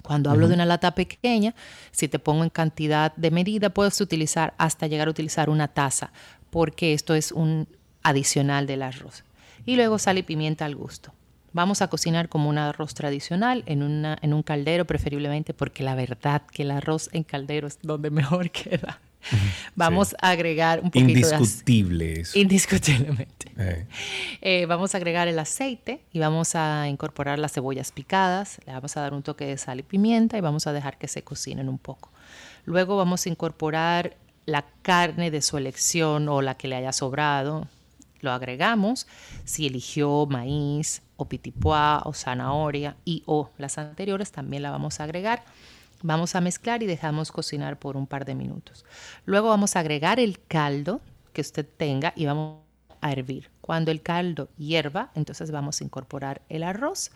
Cuando hablo de una lata pequeña, si te pongo en cantidad de medida, puedes utilizar hasta llegar a utilizar una taza, porque esto es un adicional del arroz. Y luego sal y pimienta al gusto. Vamos a cocinar como un arroz tradicional en, una, en un caldero preferiblemente porque la verdad que el arroz en caldero es donde mejor queda. vamos a agregar un poquito Indiscutible de Indiscutiblemente. Eh. Eh, vamos a agregar el aceite y vamos a incorporar las cebollas picadas. Le vamos a dar un toque de sal y pimienta y vamos a dejar que se cocinen un poco. Luego vamos a incorporar la carne de su elección o la que le haya sobrado. Lo agregamos. Si eligió maíz o o zanahoria y o las anteriores, también la vamos a agregar Vamos a mezclar y dejamos cocinar por un par de minutos. Luego vamos a agregar el caldo que usted tenga y vamos a hervir. Cuando el caldo hierva, entonces vamos a incorporar el arroz,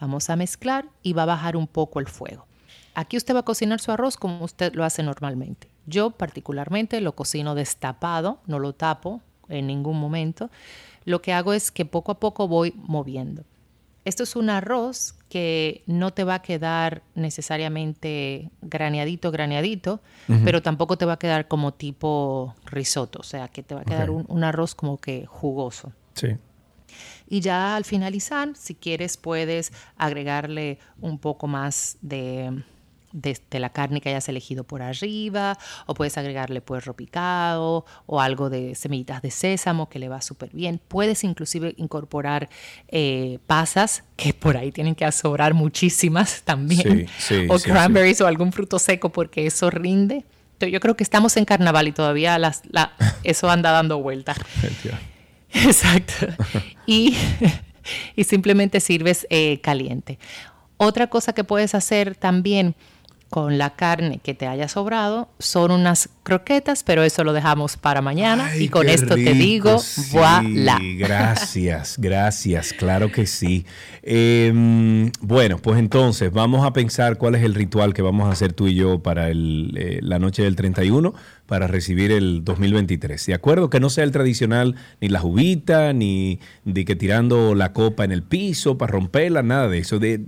vamos a mezclar y va a bajar un poco el fuego. Aquí usted va a cocinar su arroz como usted lo hace normalmente. Yo particularmente lo cocino destapado, no lo tapo en ningún momento. Lo que hago es que poco a poco voy moviendo. Esto es un arroz que no te va a quedar necesariamente graneadito, graneadito, pero tampoco te va a quedar como tipo risotto, o sea, que te va a quedar un, arroz como que jugoso. Sí. Y ya al finalizar, si quieres, puedes agregarle un poco más de de, la carne que hayas elegido por arriba, o puedes agregarle puerro picado o algo de semillitas de sésamo que le va súper bien. Puedes inclusive incorporar eh, pasas, que por ahí tienen que sobrar muchísimas también, o cranberries o algún fruto seco porque eso rinde. Yo creo que estamos en carnaval y todavía las, eso anda dando vuelta. Exacto. y, y simplemente sirves eh, caliente. Otra cosa que puedes hacer también con la carne que te haya sobrado son unas croquetas, pero eso lo dejamos para mañana. y con esto te digo, sí, voilà. Gracias, gracias, claro que sí. Em, bueno, pues entonces vamos a pensar cuál es el ritual que vamos a hacer tú y yo para eh, la noche del 31 para recibir el 2023. ¿De acuerdo? Que no sea el tradicional, ni la jubita, ni de que tirando la copa en el piso para romperla, nada de eso. De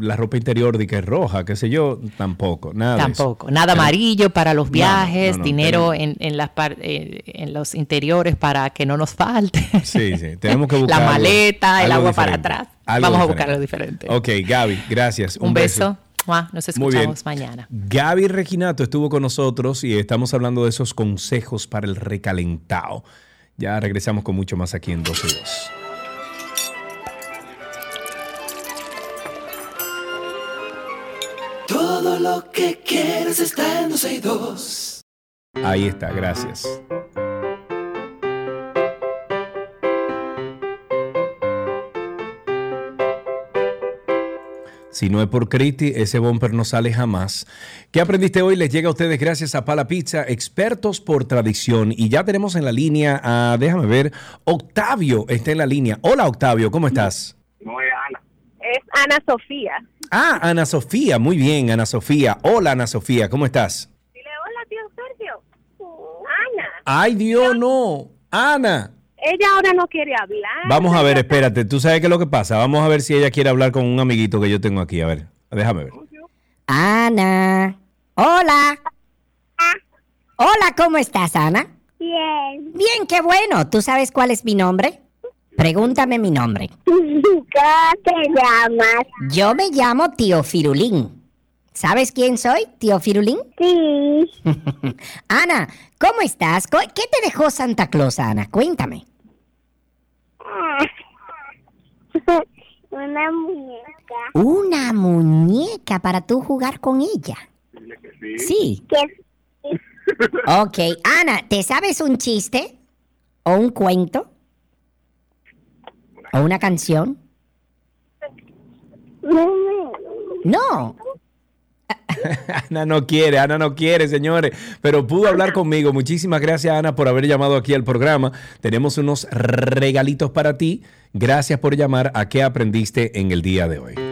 la ropa interior de que es roja, qué sé yo, tampoco, nada Tampoco, nada amarillo para los viajes, dinero en, en, las eh, en los interiores para que no nos falte. Sí, sí, tenemos que buscar. la maleta, el agua para atrás. Vamos a buscar algo diferente. Ok, Gaby, gracias. Un, beso. Nos escuchamos mañana. Gaby Reginato estuvo con nosotros y estamos hablando de esos consejos para el recalentado. Ya regresamos con mucho más aquí en 12 y 2. Todo lo que quieres está en 12 y 2. Ahí está, gracias. Si no es por Criti, ese bumper no sale jamás. ¿Qué aprendiste hoy? Les llega a ustedes gracias a Pala Pizza, expertos por tradición. Y ya tenemos en la línea a, déjame ver, Octavio está en la línea. Hola Octavio, ¿cómo estás? No es Ana. Es Ana Sofía. Ah, Ana Sofía, muy bien, Ana Sofía. Hola Ana Sofía, ¿cómo estás? Dile hola, tío Sergio. Ana. Ay, Dios, no. Ana ella ahora no quiere hablar. Vamos a ver, espérate, tú sabes qué es lo que pasa. Vamos a ver si ella quiere hablar con un amiguito que yo tengo aquí. A ver, déjame ver. Ana. Hola. Hola, ¿cómo estás, Ana? Bien. Bien, qué bueno. ¿Tú sabes cuál es mi nombre? Pregúntame mi nombre. ¿Cómo te llamas? Yo me llamo Tío Firulín. ¿Sabes quién soy, Tío Firulín? Sí. Ana, ¿Cómo estás? ¿Qué te dejó Santa Claus, Ana? Cuéntame. Una muñeca. Una muñeca para tú jugar con ella. Sí. Ok, Ana, ¿te sabes un chiste? ¿O un cuento? ¿O una canción? No. Ana no quiere, Ana no quiere, señores, pero pudo hablar conmigo. Muchísimas gracias, Ana, por haber llamado aquí al programa. Tenemos unos regalitos para ti. Gracias por llamar a qué aprendiste en el día de hoy.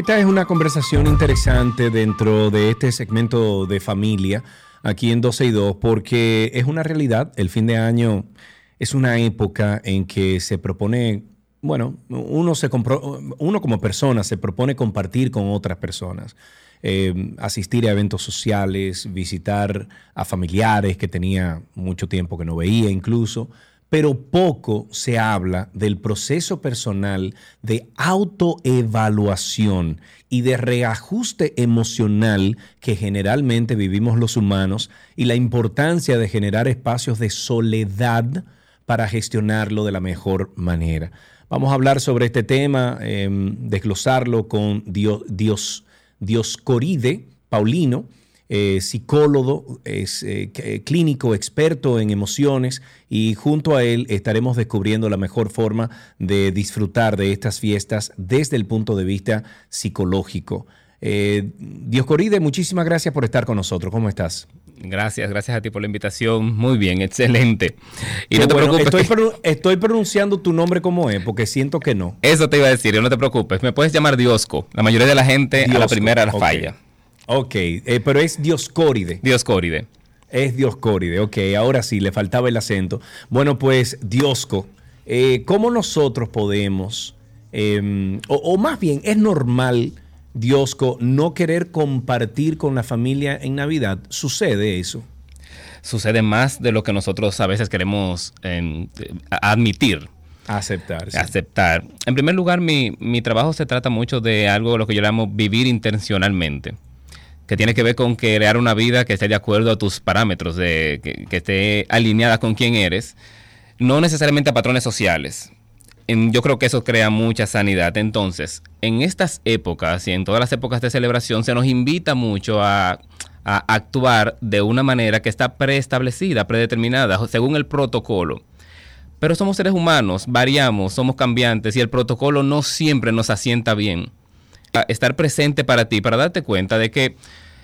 Esta es una conversación interesante dentro de este segmento de familia aquí en 12 y 2 porque es una realidad. El fin de año es una época en que se propone bueno, uno, se uno como persona se propone compartir con otras personas. Eh, asistir a eventos sociales, visitar a familiares que tenía mucho tiempo que no veía incluso, pero poco se habla del proceso personal de autoevaluación y de reajuste emocional que generalmente vivimos los humanos y la importancia de generar espacios de soledad para gestionarlo de la mejor manera. Vamos a hablar sobre este tema, em, desglosarlo con Dios, Dios, Dioscoride Paulino, eh, psicólogo, es eh, eh, clínico, experto en emociones y junto a él estaremos descubriendo la mejor forma de disfrutar de estas fiestas desde el punto de vista psicológico. Dioscoride, muchísimas gracias por estar con nosotros. ¿Cómo estás? Gracias, gracias a ti por la invitación. Muy bien, excelente. Y no te preocupes. Estoy, pronunciando tu nombre como es, porque siento que no. Eso te iba a decir, no te preocupes. Me puedes llamar Diosco. La mayoría de la gente a la primera la falla. Ok, eh, pero es Dioscóride. Dioscóride. Es Dioscóride, ok, ahora sí, le faltaba el acento. Bueno, pues Diosco, eh, ¿cómo nosotros podemos, em, o, más bien, es normal, Diosco, no querer compartir con la familia en Navidad? ¿Sucede eso? Sucede más de lo que nosotros a veces queremos em, admitir. Aceptar. Aceptar. En primer lugar, mi, mi trabajo se trata mucho de algo lo que yo llamo vivir intencionalmente que tiene que ver con crear una vida que esté de acuerdo a tus parámetros, de, que, esté alineada con quién eres, no necesariamente a patrones sociales. yo creo que eso crea mucha sanidad. Entonces, en estas épocas y en todas las épocas de celebración se nos invita mucho a, a actuar de una manera que está preestablecida, predeterminada, según el protocolo. Pero somos seres humanos, variamos, somos cambiantes y el protocolo no siempre nos asienta bien estar presente para ti, para darte cuenta de que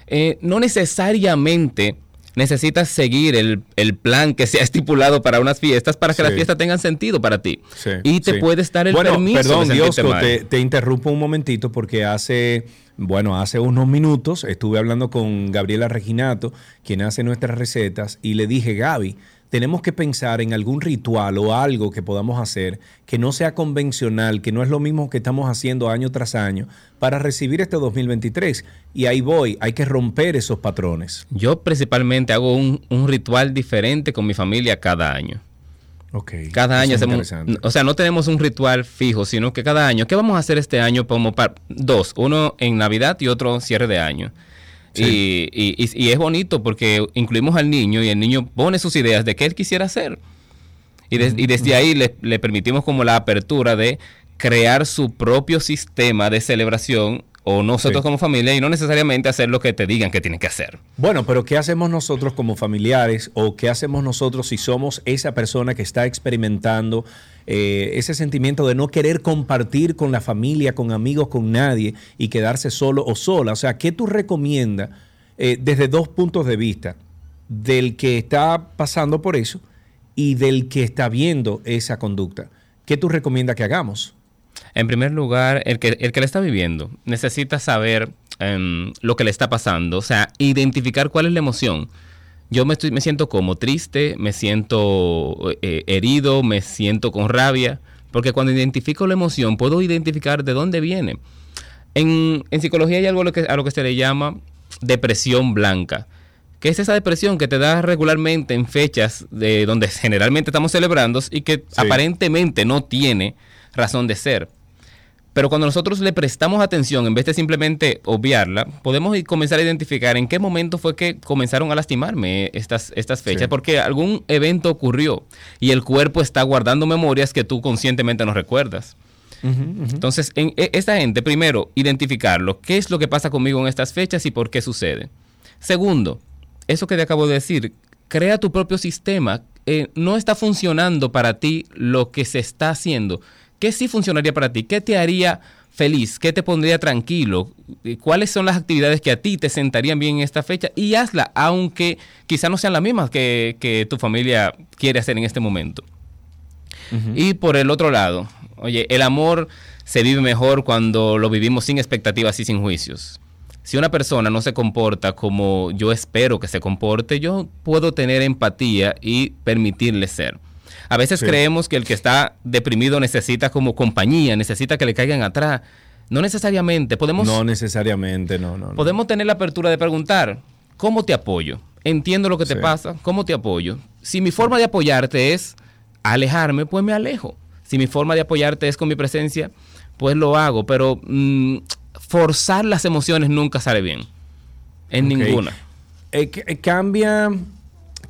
eh, no necesariamente necesitas seguir el, plan que se ha estipulado para unas fiestas para que las fiestas tengan sentido para ti. y te puede estar el bueno, permiso. Perdón, Dios, te, te, interrumpo un momentito porque hace, bueno, hace unos minutos estuve hablando con Gabriela Reginato, quien hace nuestras recetas, y le dije, Gaby, tenemos que pensar en algún ritual o algo que podamos hacer que no sea convencional, que no es lo mismo que estamos haciendo año tras año para recibir este 2023. Y ahí voy, hay que romper esos patrones. Yo principalmente hago un, ritual diferente con mi familia cada año. Ok. Cada año hacemos, o sea, no tenemos un ritual fijo, sino que cada año, ¿qué vamos a hacer este año? Como para, dos, uno en Navidad y otro cierre de año. Y, es bonito porque incluimos al niño y el niño pone sus ideas de qué él quisiera hacer. Y, desde ahí le, permitimos como la apertura de crear su propio sistema de celebración o nosotros como familia y no necesariamente hacer lo que te digan que tienen que hacer. Bueno, pero ¿qué hacemos nosotros como familiares o qué hacemos nosotros si somos esa persona que está experimentando eh, ese sentimiento de no querer compartir con la familia, con amigos, con nadie y quedarse solo o sola? O sea, ¿qué tú recomiendas eh, desde dos puntos de vista? Del que está pasando por eso y del que está viendo esa conducta. ¿Qué tú recomiendas que hagamos? En primer lugar, el que, el que le está viviendo necesita saber em, lo que le está pasando, o sea, identificar cuál es la emoción. Yo me, estoy, me siento como triste, me siento eh, herido, me siento con rabia, porque cuando identifico la emoción puedo identificar de dónde viene. En, psicología hay algo a lo, que, a lo que se le llama depresión blanca, que es esa depresión que te da regularmente en fechas de donde generalmente estamos celebrando y que aparentemente no tiene razón de ser. Pero cuando nosotros le prestamos atención, en vez de simplemente obviarla, podemos comenzar a identificar en qué momento fue que comenzaron a lastimarme estas, estas fechas, porque algún evento ocurrió y el cuerpo está guardando memorias que tú conscientemente no recuerdas. Entonces, en e, esta gente, primero, identificarlo, qué es lo que pasa conmigo en estas fechas y por qué sucede. Segundo, eso que te acabo de decir, crea tu propio sistema. Eh, no está funcionando para ti lo que se está haciendo ¿Qué sí funcionaría para ti? ¿Qué te haría feliz? ¿Qué te pondría tranquilo? ¿Cuáles son las actividades que a ti te sentarían bien en esta fecha? Y hazla, aunque quizá no sean las mismas que, tu familia quiere hacer en este momento. Y por el otro lado, oye, el amor se vive mejor cuando lo vivimos sin expectativas y sin juicios. Si una persona no se comporta como yo espero que se comporte, yo puedo tener empatía y permitirle ser. A veces Sí. creemos que el que está deprimido necesita como compañía, necesita que le caigan atrás. No necesariamente. Podemos, No necesariamente, no, no. no. podemos tener la apertura de preguntar, ¿cómo te apoyo? Entiendo lo que te Sí. pasa, ¿cómo te apoyo? Si mi forma de apoyarte es alejarme, pues me alejo. Si mi forma de apoyarte es con mi presencia, pues lo hago. Pero mm, forzar las emociones nunca sale bien. En ninguna. Eh, eh, cambia,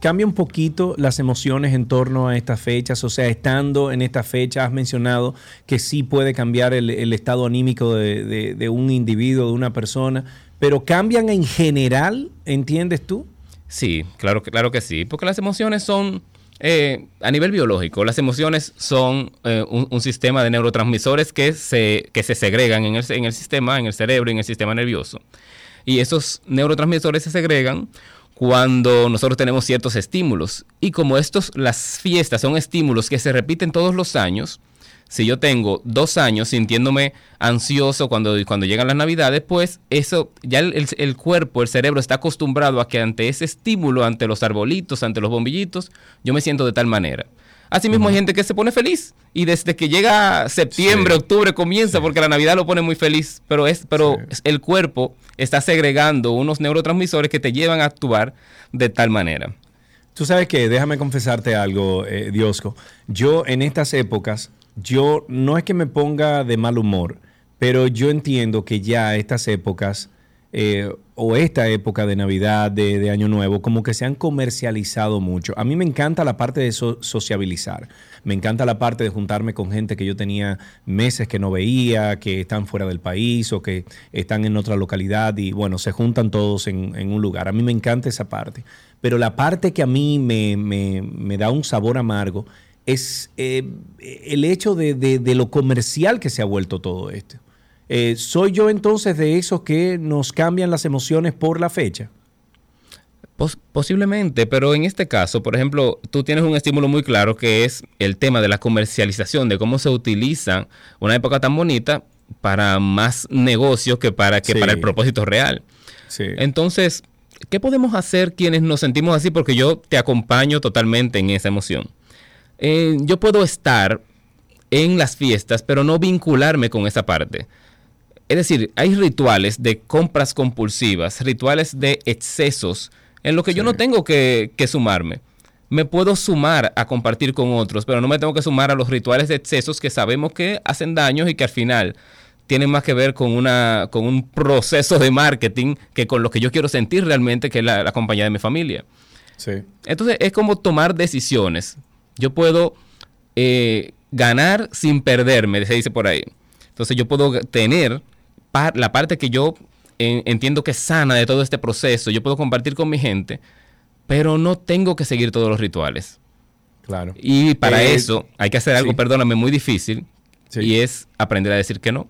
cambia un poquito las emociones en torno a estas fechas. O sea, estando en esta fecha, has mencionado que sí puede cambiar el, estado anímico de, de- un individuo, de una persona, pero cambian en general, ¿entiendes tú? Sí, claro, claro que sí, porque las emociones son, eh, a nivel biológico, las emociones son eh, un, un sistema de neurotransmisores que se, que se segregan en el, en el sistema, en el cerebro y en el sistema nervioso. Y esos neurotransmisores se segregan cuando nosotros tenemos ciertos estímulos. Y como estos, las fiestas son estímulos que se repiten todos los años, si yo tengo dos años sintiéndome ansioso cuando, cuando llegan las navidades, pues eso, ya el, el- el cuerpo, el cerebro está acostumbrado a que ante ese estímulo, ante los arbolitos, ante los bombillitos, yo me siento de tal manera. Asimismo, hay gente que se pone feliz y desde que llega septiembre, Sí. octubre comienza, porque la Navidad lo pone muy feliz, pero, es, pero Sí. el cuerpo está segregando unos neurotransmisores que te llevan a actuar de tal manera. Tú sabes que, déjame confesarte algo, eh, Diosco. Yo en estas épocas, yo no es que me ponga de mal humor, pero yo entiendo que ya estas épocas, eh, o esta época de Navidad, de, Año Nuevo, como que se han comercializado mucho. A mí me encanta la parte de so- sociabilizar. Me encanta la parte de juntarme con gente que yo tenía meses que no veía, que están fuera del país o que están en otra localidad y bueno, se juntan todos en, un lugar. A mí me encanta esa parte. Pero la parte que a mí me, da un sabor amargo es eh, el hecho de lo comercial que se ha vuelto todo esto. Eh, ¿Soy yo entonces de esos que nos cambian las emociones por la fecha? Pos- posiblemente, pero en este caso, por ejemplo, tú tienes un estímulo muy claro que es el tema de la comercialización, de cómo se utiliza una época tan bonita para más negocios que para, que Sí. para el propósito real. Sí. Entonces, ¿qué podemos hacer quienes nos sentimos así? Porque yo te acompaño totalmente en esa emoción. Eh, yo puedo estar en las fiestas, pero no vincularme con esa parte. Es decir, hay rituales de compras compulsivas, rituales de excesos, en lo que yo no tengo que, que sumarme. Me puedo sumar a compartir con otros, pero no me tengo que sumar a los rituales de excesos que sabemos que hacen daños y que al final tienen más que ver con, una, con un proceso de marketing que con lo que yo quiero sentir realmente, que es la, la compañía de mi familia. Sí. Entonces es como tomar decisiones. Yo puedo eh, ganar sin perderme, se dice por ahí. Entonces yo puedo tener par- la parte que yo en- entiendo que es sana de todo este proceso. Yo puedo compartir con mi gente, pero no tengo que seguir todos los rituales. Claro. Y para Eh, eso hay que hacer algo, sí. perdóname, muy difícil. Sí. Y es aprender a decir que no.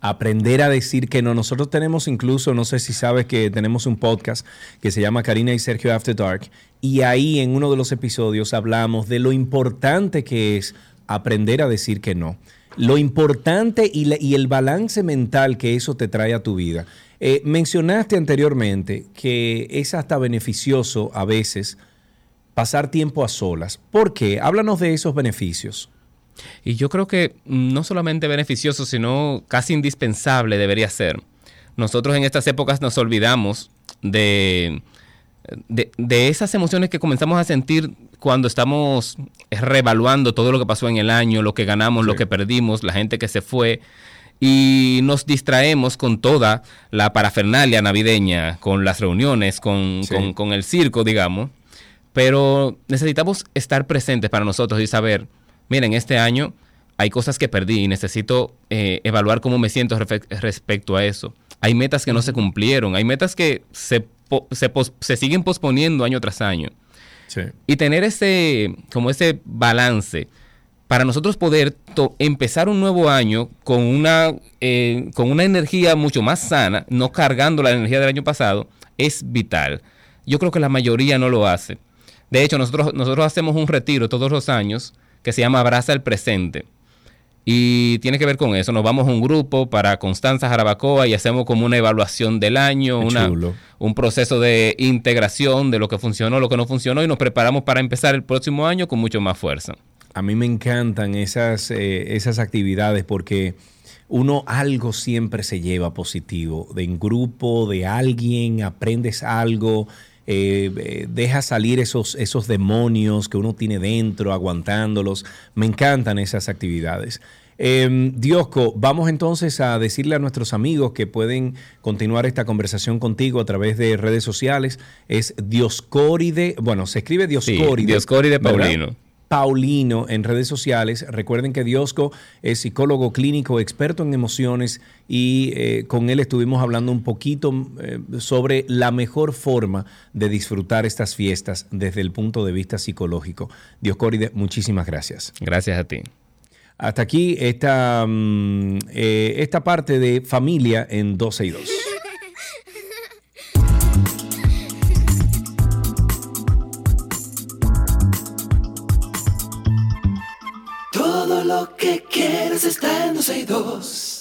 aprender a decir que no. Nosotros tenemos incluso, no sé si sabes que tenemos un podcast que se llama Karina y Sergio After Dark y ahí en uno de los episodios hablamos de lo importante que es aprender a decir que no. Lo importante y, el balance mental que eso te trae a tu vida. Eh, mencionaste anteriormente que es hasta beneficioso a veces pasar tiempo a solas. ¿Por qué? Háblanos de esos beneficios. Y yo creo que mm, no solamente beneficioso, sino casi indispensable debería ser. Nosotros en estas épocas nos olvidamos de, de esas emociones que comenzamos a sentir cuando estamos reevaluando todo lo que pasó en el año, lo que ganamos, lo que perdimos, la gente que se fue. Y nos distraemos con toda la parafernalia navideña, con las reuniones, con, Sí. con- con el circo, digamos. Pero necesitamos estar presentes para nosotros y saber, miren, este año hay cosas que perdí y necesito eh, evaluar cómo me siento respecto a eso. Hay metas que no se cumplieron, hay metas que se, po- se, se siguen posponiendo año tras año. Y tener ese, como ese balance para nosotros poder empezar un nuevo año con una, eh, con una energía mucho más sana, no cargando la energía del año pasado, es vital. Yo creo que la mayoría no lo hace. De hecho, nosotros, nosotros hacemos un retiro todos los años que se llama Abraza el Presente. Y tiene que ver con eso. Nos vamos a un grupo para Constanza Jarabacoa y hacemos como una evaluación del año, una, un proceso de integración de lo que funcionó, lo que no funcionó y nos preparamos para empezar el próximo año con mucho más fuerza. A mí me encantan esas, eh, esas actividades porque uno algo siempre se lleva positivo. De en grupo, de alguien, aprendes algo, eh, eh, dejas salir esos, esos demonios que uno tiene dentro, aguantándolos. Me encantan esas actividades. Eh, Diosco, vamos entonces a decirle a nuestros amigos que pueden continuar esta conversación contigo a través de redes sociales. Es Dioscóride, bueno, se escribe. Dioscóride ¿verdad? Paulino. Paulino en redes sociales. Recuerden que Diosco es psicólogo clínico, experto en emociones y eh, con él estuvimos hablando un poquito eh, sobre la mejor forma de disfrutar estas fiestas desde el punto de vista psicológico. Dioscóride, muchísimas gracias. Gracias a ti. Hasta aquí esta, mm, eh, esta parte de familia en 12 y 2. Lo que quieres está en 12 y 2.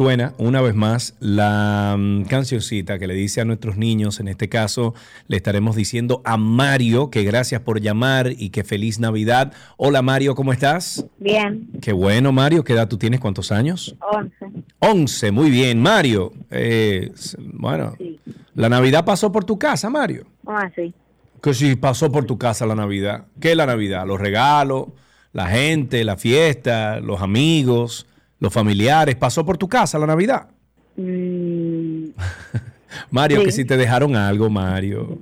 Suena una vez más la mm, cancioncita que le dice a nuestros niños, en este caso le estaremos diciendo a Mario que gracias por llamar y que feliz Navidad. Hola Mario, ¿cómo estás? Bien, Qué bueno Mario, ¿qué edad tú tienes? ¿Cuántos años? 11. 11, muy bien Mario. Eh, bueno, Sí. la Navidad pasó por tu casa Mario. Ah, sí. Que si pasó por tu casa la Navidad. ¿Qué es la Navidad? Los regalos, la gente, la fiesta, los amigos, los familiares. ¿Pasó por tu casa la Navidad? Mm, Mario, Sí. que si te dejaron algo, Mario.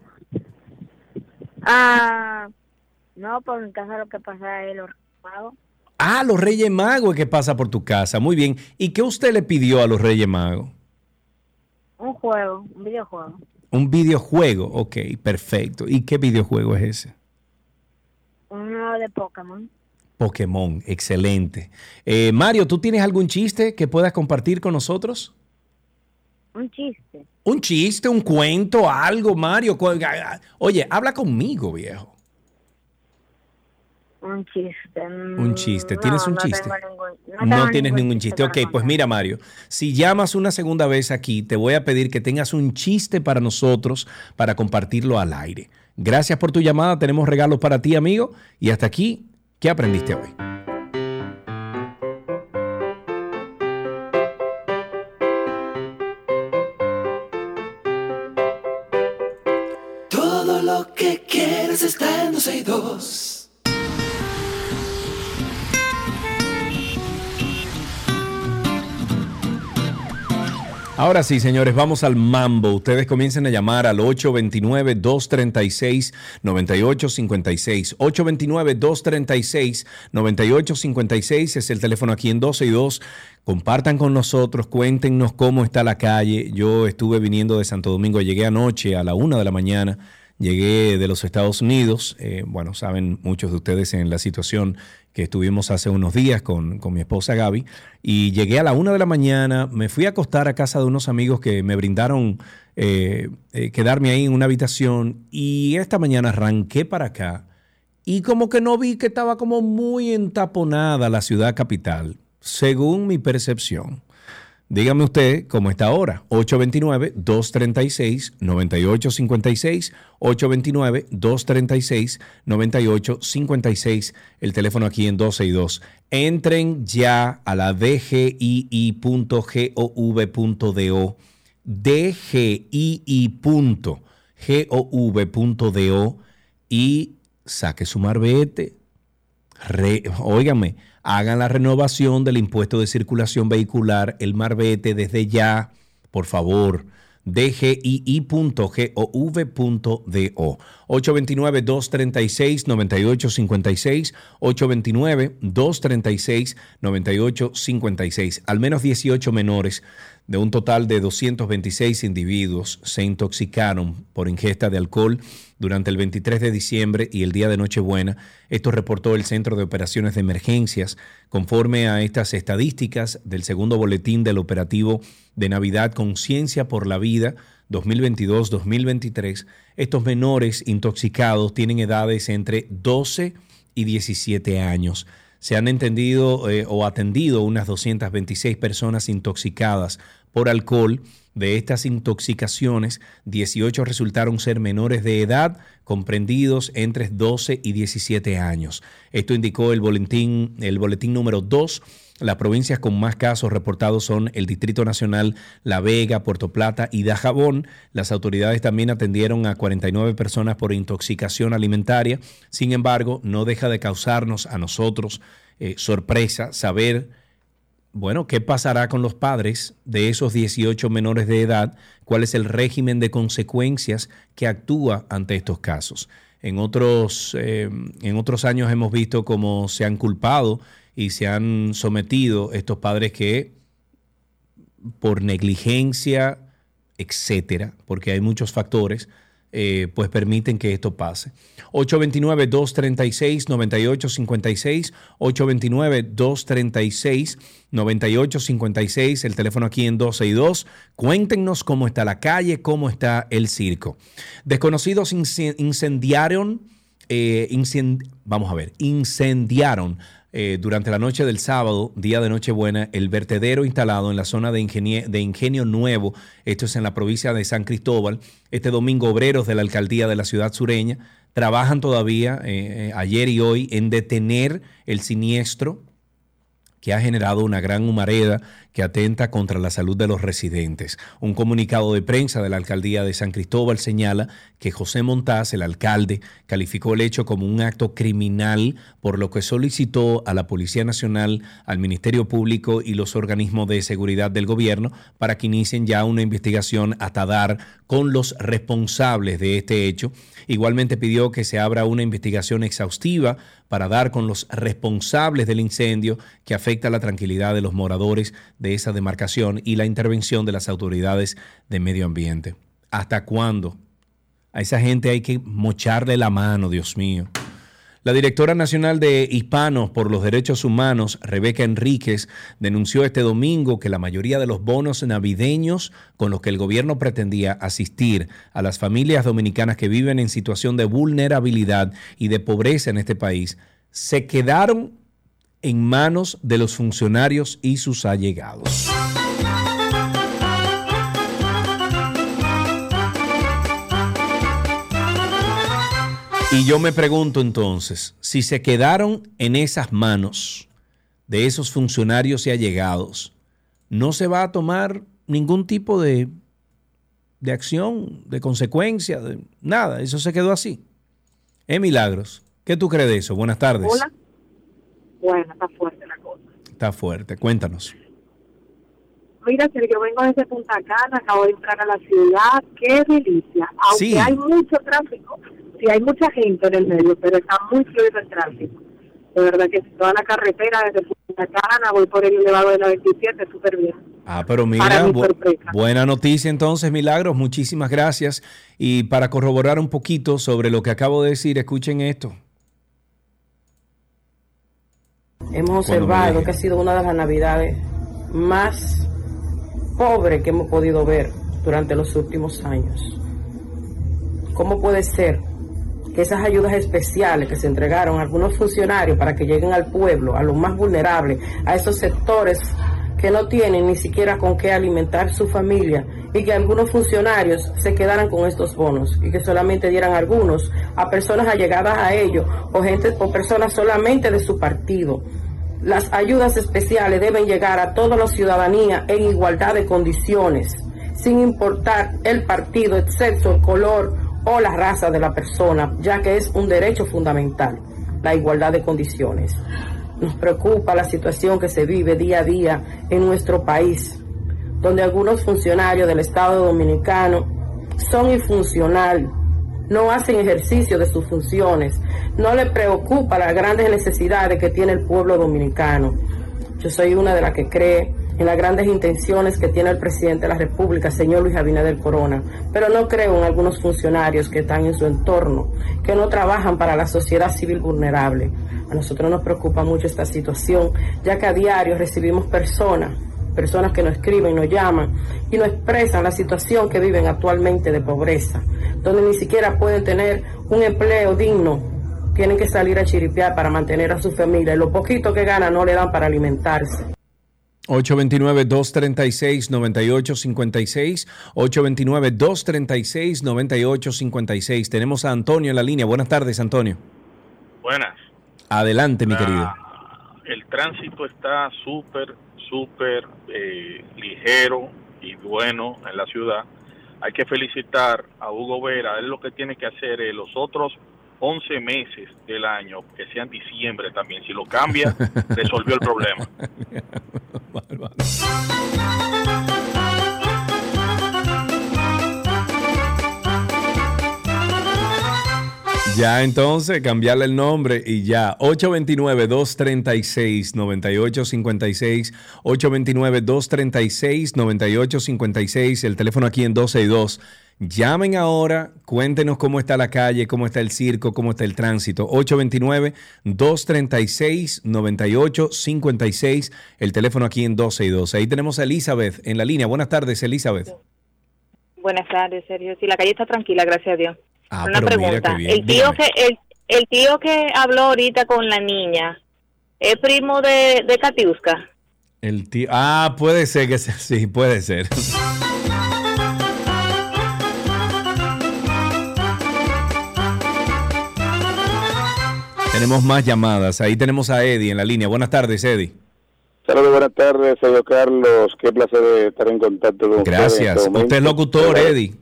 ah, no, por mi casa lo que pasa es los pagos. Ah, los Reyes Magos que pasa por tu casa. Muy bien. ¿Y qué usted le pidió a los Reyes Magos? Un juego, un videojuego. Un videojuego. Ok, perfecto. ¿Y qué videojuego es ese? Uno de Pokémon. Pokémon, excelente. Eh, Mario, ¿tú tienes algún chiste que puedas compartir con nosotros? Un chiste. Un chiste, un cuento, algo, Mario. Oye, habla conmigo, viejo. Un chiste. mm, Un chiste. ¿Tienes no, un chiste? ningún- No, tienes ningún chiste. Ok, pues mira, Mario, si llamas una segunda vez aquí, te voy a pedir que tengas un chiste para nosotros para compartirlo al aire. Gracias por tu llamada. Tenemos regalos para ti, amigo. Y hasta aquí, ¿qué aprendiste hoy? Todo lo que quieres está en 12 y 2. Ahora sí, señores, vamos al mambo. Ustedes comiencen a llamar al 829-236-9856. 829-236-9856 es el teléfono aquí en 12 y 2. Compartan con nosotros, cuéntenos cómo está la calle. Yo estuve viniendo de Santo Domingo, llegué anoche a la una de la mañana. Llegué de los Estados Unidos, eh, bueno, saben muchos de ustedes en la situación que estuvimos hace unos días con, con mi esposa Gaby, y llegué a la una de la mañana, me fui a acostar a casa de unos amigos que me brindaron eh, eh, quedarme ahí en una habitación, y esta mañana arranqué para acá, y como que no vi que estaba como muy entaponada la ciudad capital, según mi percepción. Dígame usted cómo está ahora. 829-236-9856. 829-236-9856. El teléfono aquí en 12 y 2. Entren ya a la dgii.gov.do. dgii.gov.do y saque su marbete. Re- óigame, hagan la renovación del impuesto de circulación vehicular, el marbete desde ya, por favor. dgii.gov.do 829-236-9856 829-236-9856 al menos 18 menores De un total de 226 individuos se intoxicaron por ingesta de alcohol durante el 23 de diciembre y el día de Nochebuena. Esto reportó el Centro de Operaciones de Emergencias. Conforme a estas estadísticas del segundo boletín del operativo de Navidad Conciencia por la Vida 2022-2023, estos menores intoxicados tienen edades entre 12 y 17 años se han entendido eh, o atendido unas 226 personas intoxicadas por alcohol. De estas intoxicaciones, 18 resultaron ser menores de edad, comprendidos entre 12 y 17 años. Esto indicó el boletín, el boletín número 2 las provincias con más casos reportados son el Distrito Nacional, La Vega, Puerto Plata y Dajabón. Las autoridades también atendieron a 49 personas por intoxicación alimentaria. Sin embargo, no deja de causarnos a nosotros eh, sorpresa saber bueno, ¿qué pasará con los padres de esos 18 menores de edad? ¿Cuál es el régimen de consecuencias que actúa ante estos casos? En otros, eh, en otros años hemos visto cómo se han culpado y se han sometido estos padres que por negligencia, etcétera, porque hay muchos factores, eh, pues permiten que esto pase. 829-236-9856, 829-236-9856, el teléfono aquí en 262. Cuéntenos cómo está la calle, cómo está el circo. Desconocidos incendiaron, eh, vamos a ver, incendiaron eh, durante la noche del sábado, día de Nochebuena, el vertedero instalado en la zona de, Ingenio Nuevo, esto es en la provincia de San Cristóbal. Este domingo, obreros de la alcaldía de la ciudad sureña trabajan todavía, eh, eh, ayer y hoy, en detener el siniestro ha generado una gran humareda que atenta contra la salud de los residentes. Un comunicado de prensa de la alcaldía de San Cristóbal señala que José Montaz, el alcalde, calificó el hecho como un acto criminal, por lo que solicitó a la Policía Nacional, al Ministerio Público y los organismos de seguridad del gobierno para que inicien ya una investigación hasta dar con los responsables de este hecho. Igualmente pidió que se abra una investigación exhaustiva para dar con los responsables del incendio que afecta la tranquilidad de los moradores de esa demarcación y la intervención de las autoridades de medio ambiente. ¿Hasta cuándo? A esa gente hay que mocharle la mano, Dios mío. La directora nacional de Hispanos por los Derechos Humanos, Rebeca Enríquez, denunció este domingo que la mayoría de los bonos navideños con los que el gobierno pretendía asistir a las familias dominicanas que viven en situación de vulnerabilidad y de pobreza en este país se quedaron en manos de los funcionarios y sus allegados. Y yo me pregunto entonces, si se quedaron en esas manos de esos funcionarios y allegados, ¿no se va a tomar ningún tipo de, de acción, de consecuencia, de nada? Eso se quedó así. ¿Eh, Milagros? ¿Qué tú crees de eso? Buenas tardes. Hola. Bueno, está fuerte la cosa. Está fuerte, cuéntanos. Mira, si yo vengo desde Punta Cana, acabo de entrar a la ciudad, qué delicia. Aunque hay mucho tráfico, sí hay mucha gente en el medio, pero está muy fluido el tráfico. De verdad que toda la carretera desde Punta Cana, voy por el elevado de la 27, súper bien. Ah, pero mira, buena noticia entonces, Milagros, muchísimas gracias. Y para corroborar un poquito sobre lo que acabo de decir, escuchen esto. Hemos observado que ha sido una de las navidades más pobres que hemos podido ver durante los últimos años. ¿Cómo puede ser que esas ayudas especiales que se entregaron a algunos funcionarios para que lleguen al pueblo, a los más vulnerables, a esos sectores que no tienen ni siquiera con qué alimentar su familia y que algunos funcionarios se quedaran con estos bonos y que solamente dieran algunos a personas allegadas a ellos o gente o personas solamente de su partido. Las ayudas especiales deben llegar a toda la ciudadanía en igualdad de condiciones, sin importar el partido, el sexo, el color o la raza de la persona, ya que es un derecho fundamental, la igualdad de condiciones. Nos preocupa la situación que se vive día a día en nuestro país, donde algunos funcionarios del Estado Dominicano son infuncionales, no hacen ejercicio de sus funciones, no le preocupa las grandes necesidades que tiene el pueblo dominicano. Yo soy una de las que cree en las grandes intenciones que tiene el presidente de la República, señor Luis Abinader Corona, pero no creo en algunos funcionarios que están en su entorno, que no trabajan para la sociedad civil vulnerable. A nosotros nos preocupa mucho esta situación, ya que a diario recibimos personas, personas que nos escriben, nos llaman y nos expresan la situación que viven actualmente de pobreza, donde ni siquiera pueden tener un empleo digno, tienen que salir a chiripear para mantener a su familia y lo poquito que ganan no le dan para alimentarse. 829-236-9856. 829-236-9856. Tenemos a Antonio en la línea. Buenas tardes, Antonio. Buenas. Adelante, mi querido. El tránsito está súper, súper eh, ligero y bueno en la ciudad. Hay que felicitar a Hugo Vera. Él lo que tiene que hacer es los otros 11 meses del año, que sean diciembre también. Si lo cambia, resolvió el problema. Ya entonces, cambiarle el nombre y ya. 829-236-9856. 829-236-9856. El teléfono aquí en 262. Llamen ahora, cuéntenos cómo está la calle, cómo está el circo, cómo está el tránsito. 829-236-9856, el teléfono aquí en 262. Ahí tenemos a Elizabeth en la línea. Buenas tardes, Elizabeth. Buenas tardes, Sergio. Sí, la calle está tranquila, gracias a Dios. Ah, Una pregunta. el tío que el, el, tío que habló ahorita con la niña, ¿es primo de, de Katiuska? El tío, ah, puede ser que sea, sí, puede ser. Tenemos más llamadas. Ahí tenemos a Eddie en la línea. Buenas tardes, Eddie. Saludos, buenas tardes, señor Carlos. Qué placer estar en contacto con Gracias. Este usted es locutor, Eddie.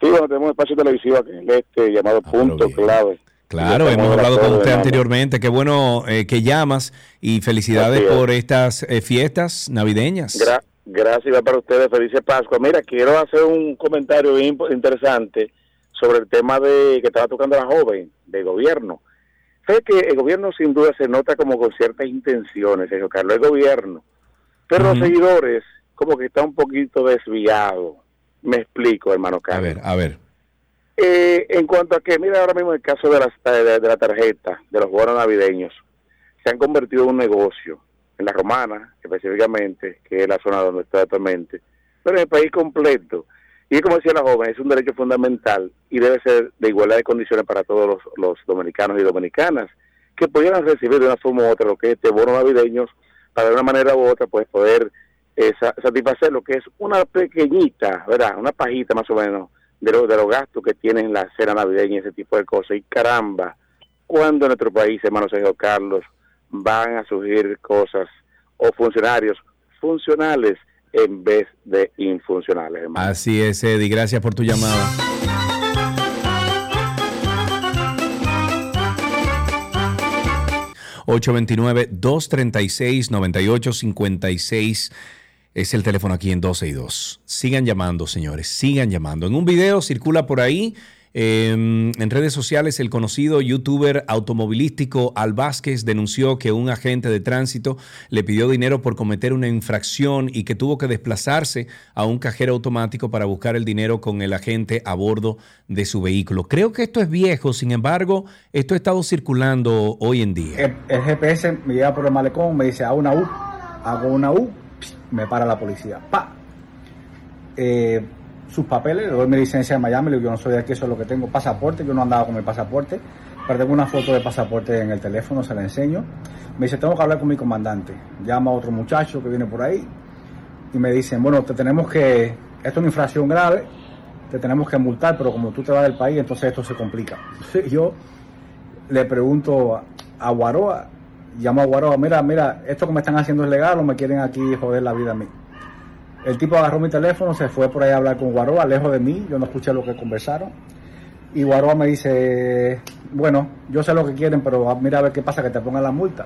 Sí, bueno, tenemos un espacio televisivo aquí en este llamado ah, Punto Clave. Claro, hemos hablado con usted anteriormente. Qué bueno eh, que llamas y felicidades por estas eh, fiestas navideñas. gracias para ustedes, felices Pascua. Mira, quiero hacer un comentario interesante sobre el tema de que estaba tocando la joven de gobierno. Sé que el gobierno sin duda se nota como con ciertas intenciones, señor Carlos, el gobierno, pero los seguidores como que está un poquito desviado. Me explico, hermano Carlos. A ver, a ver. Eh, en cuanto a que, mira ahora mismo el caso de, las, de, la tarjeta, de los bonos navideños, se han convertido en un negocio, en la romana específicamente, que es la zona donde está actualmente, pero en el país completo. Y como decía la joven, es un derecho fundamental y debe ser de igualdad de condiciones para todos los, dominicanos y dominicanas que pudieran recibir de una forma u otra lo que es este bono navideños para de una manera u otra pues poder eh, satisfacer lo que es una pequeñita, ¿verdad? Una pajita más o menos de, de los gastos que tienen la cena navideña y ese tipo de cosas. Y caramba, cuando en nuestro país, hermano Sergio Carlos, van a surgir cosas o funcionarios funcionales en vez de infuncionales. Así es, Eddie. Gracias por tu llamada. ...829-236-9856... Es el teléfono aquí en 12 y 2. Sigan llamando, señores, sigan llamando. En un video circula por ahí Em, en redes sociales, el conocido youtuber automovilístico Al Vázquez denunció que un agente de tránsito le pidió dinero por cometer una infracción y que tuvo que desplazarse a un cajero automático para buscar el dinero con el agente a bordo de su vehículo. Creo que esto es viejo, sin embargo, esto ha estado circulando hoy en día. El, GPS me lleva por el malecón, me dice a una U, hago una U, me para la policía. Pa. Eh, sus papeles, le doy mi licencia en Miami, le digo, yo no soy de aquí, eso es lo que tengo, pasaporte, yo no andaba con mi pasaporte, pero tengo una foto de pasaporte en el teléfono, se la enseño. Me dice, tengo que hablar con mi comandante. Llama a otro muchacho que viene por ahí y me dicen, bueno, te tenemos que, esto es una infracción grave, te tenemos que multar, pero como tú te vas del país, entonces esto se complica. yo le pregunto a Guaroa, llamo a Guaroa, mira, mira, esto que me están haciendo es legal o me quieren aquí joder la vida a mí. El tipo agarró mi teléfono, se fue por ahí a hablar con Guaroa, lejos de mí, yo no escuché lo que conversaron. Y Guaroa me dice, bueno, yo sé lo que quieren, pero mira a ver qué pasa, que te pongan la multa.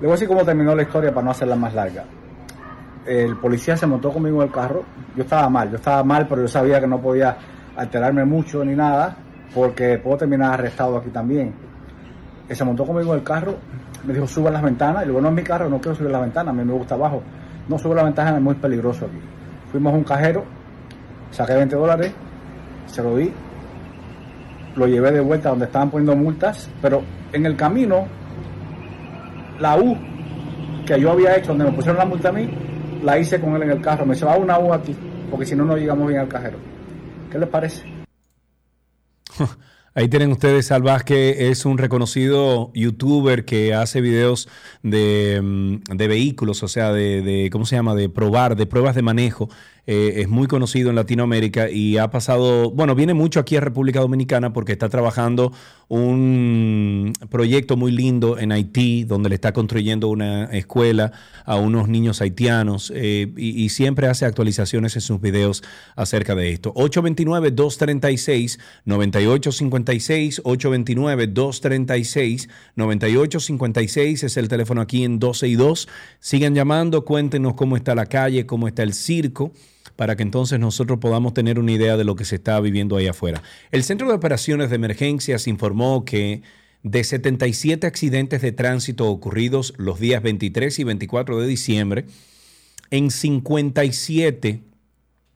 Le voy a decir cómo terminó la historia para no hacerla más larga. El policía se montó conmigo en el carro, yo estaba mal, yo estaba mal, pero yo sabía que no podía alterarme mucho ni nada, porque puedo terminar arrestado aquí también. se montó conmigo en el carro, me dijo, suba las ventanas, y luego no es mi carro, no quiero subir las ventanas, a mí me gusta abajo No sube la ventaja, es muy peligroso aquí. Fuimos a un cajero, saqué 20 dólares, se lo di, lo llevé de vuelta donde estaban poniendo multas, pero en el camino, la U que yo había hecho, donde me pusieron la multa a mí, la hice con él en el carro. Me dice, va una U aquí, porque si no, no llegamos bien al cajero. ¿Qué les parece? Ahí tienen ustedes Salvaz, que es un reconocido youtuber que hace videos de, mm, vehículos, o sea, de, de, ¿cómo se llama? De probar, de pruebas de manejo eh, es muy conocido en Latinoamérica y ha pasado, bueno, viene mucho aquí a República Dominicana porque está trabajando un proyecto muy lindo en Haití, donde le está construyendo una escuela a unos niños haitianos eh, y, y, siempre hace actualizaciones en sus videos acerca de esto. 829-236-9856, 829-236-9856 es el teléfono aquí en 12 y 2. Sigan llamando, cuéntenos cómo está la calle, cómo está el circo para que entonces nosotros podamos tener una idea de lo que se está viviendo ahí afuera. El Centro de Operaciones de Emergencias informó que de 77 accidentes de tránsito ocurridos los días 23 y 24 de diciembre, en 57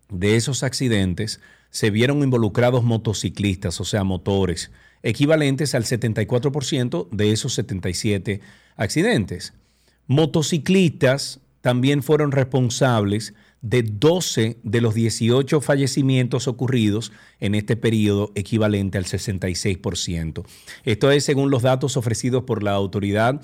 de esos accidentes se vieron involucrados motociclistas, o sea, motores, equivalentes al 74% de esos 77 accidentes. Motociclistas también fueron responsables de 12 de los 18 fallecimientos ocurridos en este periodo, equivalente al 66%. Esto es según los datos ofrecidos por la autoridad.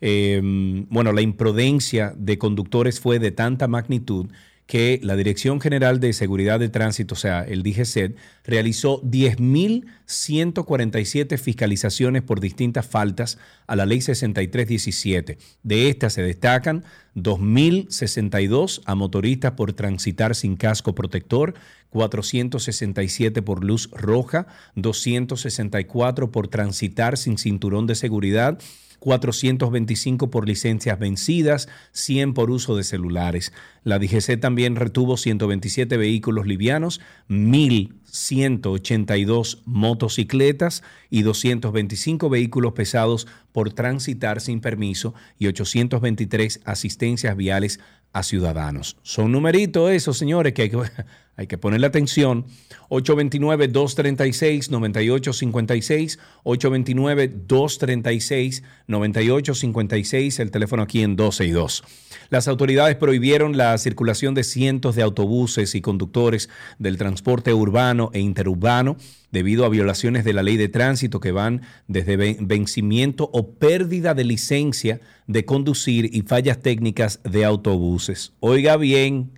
Em, bueno, la imprudencia de conductores fue de tanta magnitud que la Dirección General de Seguridad de Tránsito, o sea, el DGCET, realizó 10.147 fiscalizaciones por distintas faltas a la Ley 6317. De estas se destacan 2.062 a motoristas por transitar sin casco protector, 467 por luz roja, 264 por transitar sin cinturón de seguridad, 425 por licencias vencidas, 100 por uso de celulares. La DGC también retuvo 127 vehículos livianos, 1.182 motocicletas y 225 vehículos pesados por transitar sin permiso y 823 asistencias viales a ciudadanos. Son numeritos esos, señores, que hay que, hay que ponerle atención. 829-236-9856, 829-236-9856, el teléfono aquí en 12 y 2. Las autoridades prohibieron la circulación de cientos de autobuses y conductores del transporte urbano e interurbano debido a violaciones de la ley de tránsito que van desde vencimiento o pérdida de licencia de conducir y fallas técnicas de autobuses. Oiga bien,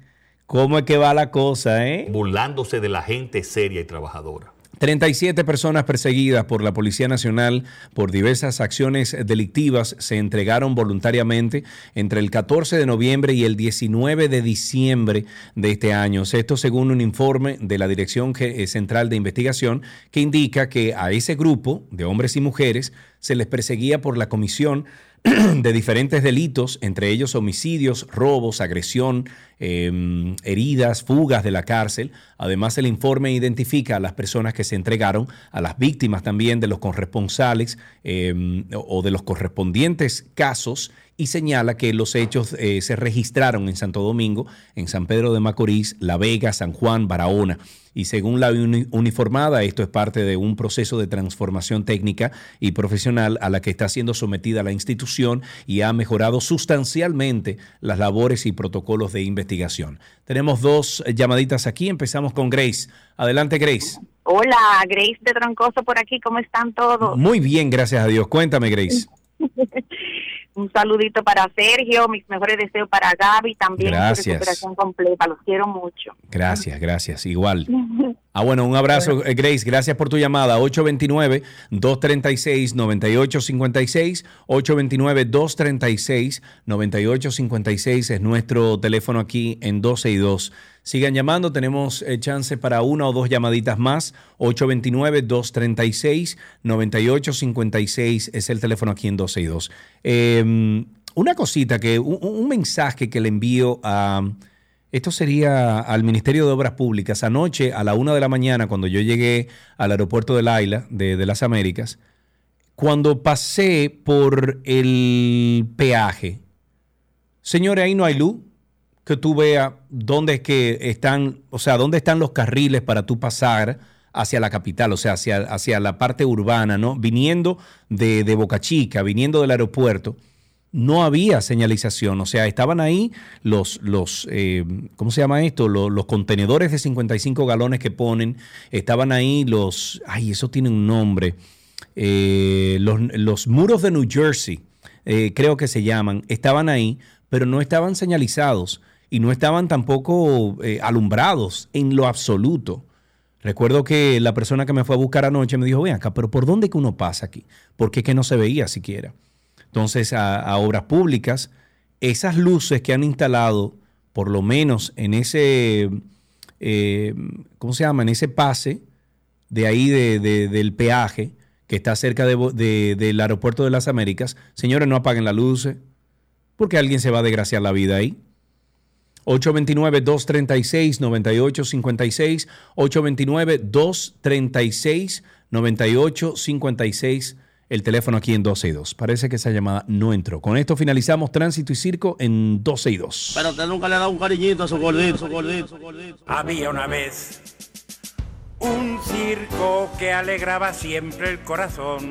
¿cómo es que va la cosa, eh? Burlándose de la gente seria y trabajadora. 37 personas perseguidas por la Policía Nacional por diversas acciones delictivas se entregaron voluntariamente entre el 14 de noviembre y el 19 de diciembre de este año. Esto según un informe de la Dirección eh, Central de Investigación que indica que a ese grupo de hombres y mujeres se les perseguía por la comisión de diferentes delitos, entre ellos homicidios, robos, agresión, em, heridas, fugas de la cárcel. Además, el informe identifica a las personas que se entregaron, a las víctimas también de los corresponsales em, o de los correspondientes casos y señala que los hechos eh, se registraron en Santo Domingo, en San Pedro de Macorís, La Vega, San Juan, Barahona. Y según la uniformada, esto es parte de un proceso de transformación técnica y profesional a la que está siendo sometida la institución y ha mejorado sustancialmente las labores y protocolos de investigación. Tenemos dos llamaditas aquí. Empezamos con Grace. Adelante, Grace. Hola, Grace de Troncoso por aquí. ¿Cómo están todos? Muy bien, gracias a Dios. Cuéntame, Grace. Un saludito para Sergio, mis mejores deseos para Gaby también. Gracias. Recuperación completa, los quiero mucho. Gracias, gracias, igual. Ah, bueno, un abrazo, eh, Grace. Gracias por tu llamada. 829-236-9856. 829-236-9856 es nuestro teléfono aquí en 12 y 2. Sigan llamando, tenemos eh, chance para una o dos llamaditas más. 829-236-9856 es el teléfono aquí en 12 y 2. Em, una cosita, que un, mensaje que le envío a... Esto sería al Ministerio de Obras Públicas. Anoche a la una de la mañana, cuando yo llegué al aeropuerto de Laila, de, de las Américas, cuando pasé por el peaje, señores, ahí no hay luz que tú veas dónde es que están, o sea, dónde están los carriles para tú pasar hacia la capital, o sea, hacia, hacia la parte urbana, ¿no? Viniendo de, de Boca Chica, viniendo del aeropuerto, no había señalización, o sea, estaban ahí los, los eh, ¿cómo se llama esto? Los, contenedores de 55 galones que ponen, estaban ahí los, ay, eso tiene un nombre, eh, los, muros de New Jersey, eh, creo que se llaman, estaban ahí, pero no estaban señalizados y no estaban tampoco alumbrados en lo absoluto. Recuerdo que la persona que me fue a buscar anoche me dijo, ven acá, pero ¿por dónde que uno pasa aquí? Porque es que no se veía siquiera. Entonces, a, obras públicas, esas luces que han instalado, por lo menos en ese, eh, ¿cómo se llama? En ese pase de ahí del peaje que está cerca del aeropuerto de las Américas, señores, no apaguen las luces, porque alguien se va a desgraciar la vida ahí. 829-236-9856, 829-236-9856, el teléfono aquí en 12 y 2. Parece que esa llamada no entró. Con esto finalizamos Tránsito y Circo en 12 y 2. Pero usted nunca le ha dado un cariñito a su gordito, su gordito, su gordito. Había una vez un circo que alegraba siempre el corazón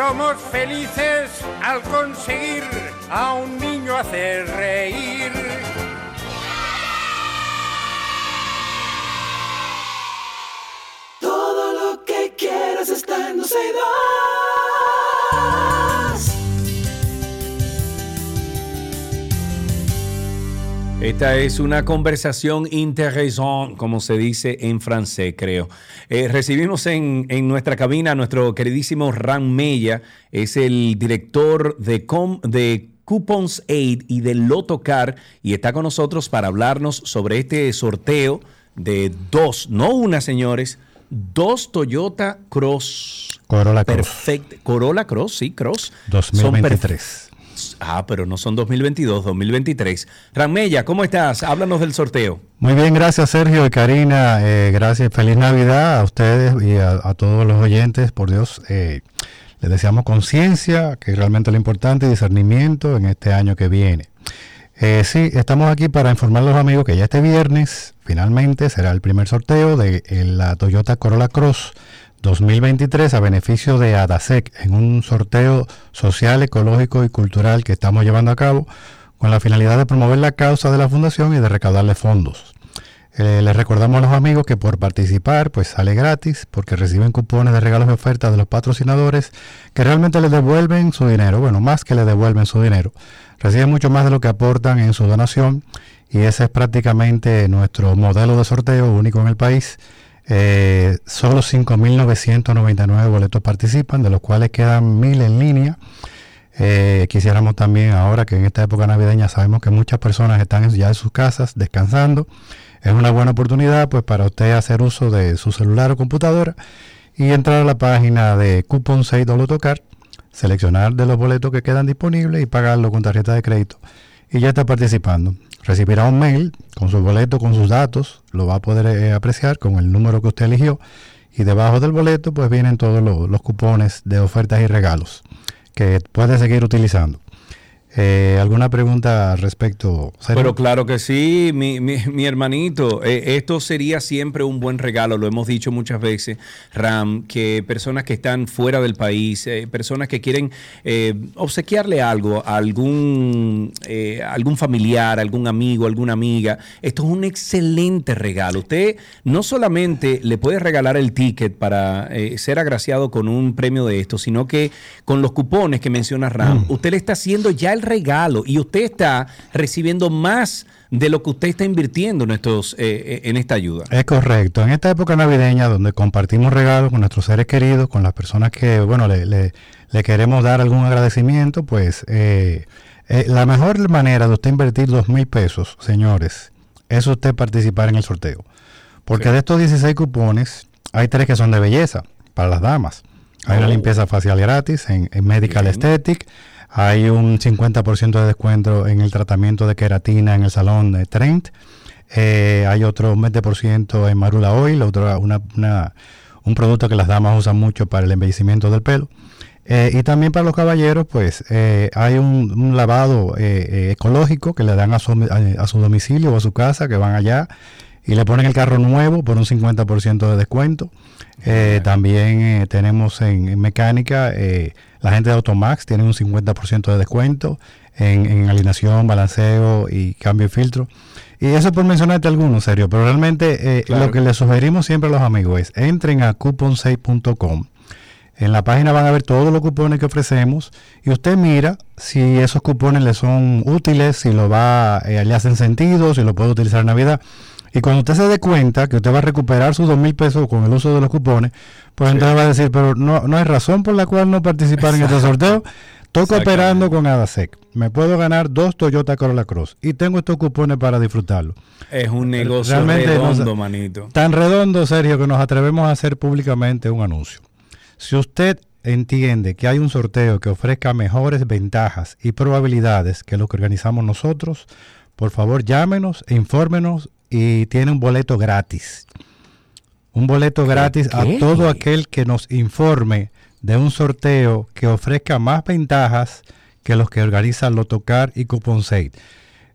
Somos felices al conseguir a un niño hacer reír. Todo lo que quieras está en Esta es una conversación interesante, como se dice en francés, creo. Eh, recibimos en, nuestra cabina a nuestro queridísimo Ram Mella, es el director de, de Coupons Aid y de Lotocar, y está con nosotros para hablarnos sobre este sorteo de dos, no una, señores, dos Toyota Cross. Corolla Cross. Perfecto. Corolla Cross, sí, Cross. 2023. Ah, pero no son 2022, 2023. Ramella, ¿cómo estás? Háblanos del sorteo. Muy bien, gracias Sergio y Karina. Eh, gracias, feliz Navidad a ustedes y a, todos los oyentes. Por Dios, eh, les deseamos conciencia, que es realmente lo importante, y discernimiento en este año que viene. Eh, sí, estamos aquí para informar a los amigos que ya este viernes, finalmente, será el primer sorteo de la Toyota Corolla Cross 2023 a beneficio de ADASEC en un sorteo social, ecológico y cultural que estamos llevando a cabo con la finalidad de promover la causa de la fundación y de recaudarle fondos. Eh, les recordamos a los amigos que por participar pues sale gratis porque reciben cupones de regalos y ofertas de los patrocinadores que realmente les devuelven su dinero, bueno, más que les devuelven su dinero. Reciben mucho más de lo que aportan en su donación y ese es prácticamente nuestro modelo de sorteo único en el país eh, solo 5.999 boletos participan, de los cuales quedan 1.000 en línea. Eh, quisiéramos también ahora que en esta época navideña sabemos que muchas personas están ya en sus casas descansando. Es una buena oportunidad pues para usted hacer uso de su celular o computadora y entrar a la página de Coupon 6 Tocar, seleccionar de los boletos que quedan disponibles y pagarlo con tarjeta de crédito. Y ya está participando recibirá un mail con su boleto, con sus datos, lo va a poder eh, apreciar con el número que usted eligió y debajo del boleto pues vienen todos los cupones de ofertas y regalos que puede seguir utilizando. Eh, ¿Alguna pregunta al respecto? Pero claro que sí, mi, hermanito. Eh, esto sería siempre un buen regalo, lo hemos dicho muchas veces, Ram, que personas que están fuera del país, eh, personas que quieren obsequiarle algo a algún, algún familiar, algún amigo, alguna amiga, esto es un excelente regalo. Usted no solamente le puede regalar el ticket para ser agraciado con un premio de esto, sino que con los cupones que menciona Ram, mm. usted le está haciendo ya el regalo y usted está recibiendo más de lo que usted está invirtiendo en, estos, eh, eh, en esta ayuda. Es correcto. En esta época navideña donde compartimos regalos con nuestros seres queridos, con las personas que, bueno, le, le, queremos dar algún agradecimiento, pues eh, la mejor manera de usted invertir dos mil pesos, señores, es usted participar en el sorteo. Porque de estos 16 cupones, hay tres que son de belleza para las damas. Hay una Oh. limpieza facial gratis en, en Medical Aesthetic. Hay un 50% de descuento en el tratamiento de queratina en el salón de Trent. Eh, hay otro 20% en Marula Oil, otra, una, un producto que las damas usan mucho para el embellecimiento del pelo. Eh, y también para los caballeros, pues eh, hay un, lavado ecológico que le dan a su, a su domicilio o a su casa, que van allá y le ponen el carro nuevo por un 50% de descuento. Eh, también eh, tenemos en, en mecánica, eh, la gente de Automax tiene un 50% de descuento en, en alineación, balanceo y cambio de filtro. Y eso por mencionarte algunos, serio, pero realmente eh, Claro. lo que les sugerimos siempre a los amigos es entren a couponsave.com. En la página van a ver todos los cupones que ofrecemos y usted mira si esos cupones le son útiles, si lo va, eh, le hacen sentido, si lo puede utilizar en Navidad. Y cuando usted se dé cuenta que usted va a recuperar sus dos mil pesos con el uso de los cupones, pues entonces va a decir, pero no, no hay razón por la cual no participar en este sorteo. Estoy cooperando con Adasec. Me puedo ganar dos Toyota Corolla Cross y tengo estos cupones para disfrutarlo. Es un negocio Realmente redondo, manito. Tan redondo, Sergio, que nos atrevemos a hacer públicamente un anuncio. Si usted entiende que hay un sorteo que ofrezca mejores ventajas y probabilidades que lo que organizamos nosotros, por favor llámenos, infórmenos y tiene un boleto gratis. Un boleto gratis a todo aquel que nos informe de un sorteo que ofrezca más ventajas que los que organizan Lotocar y Couponsade.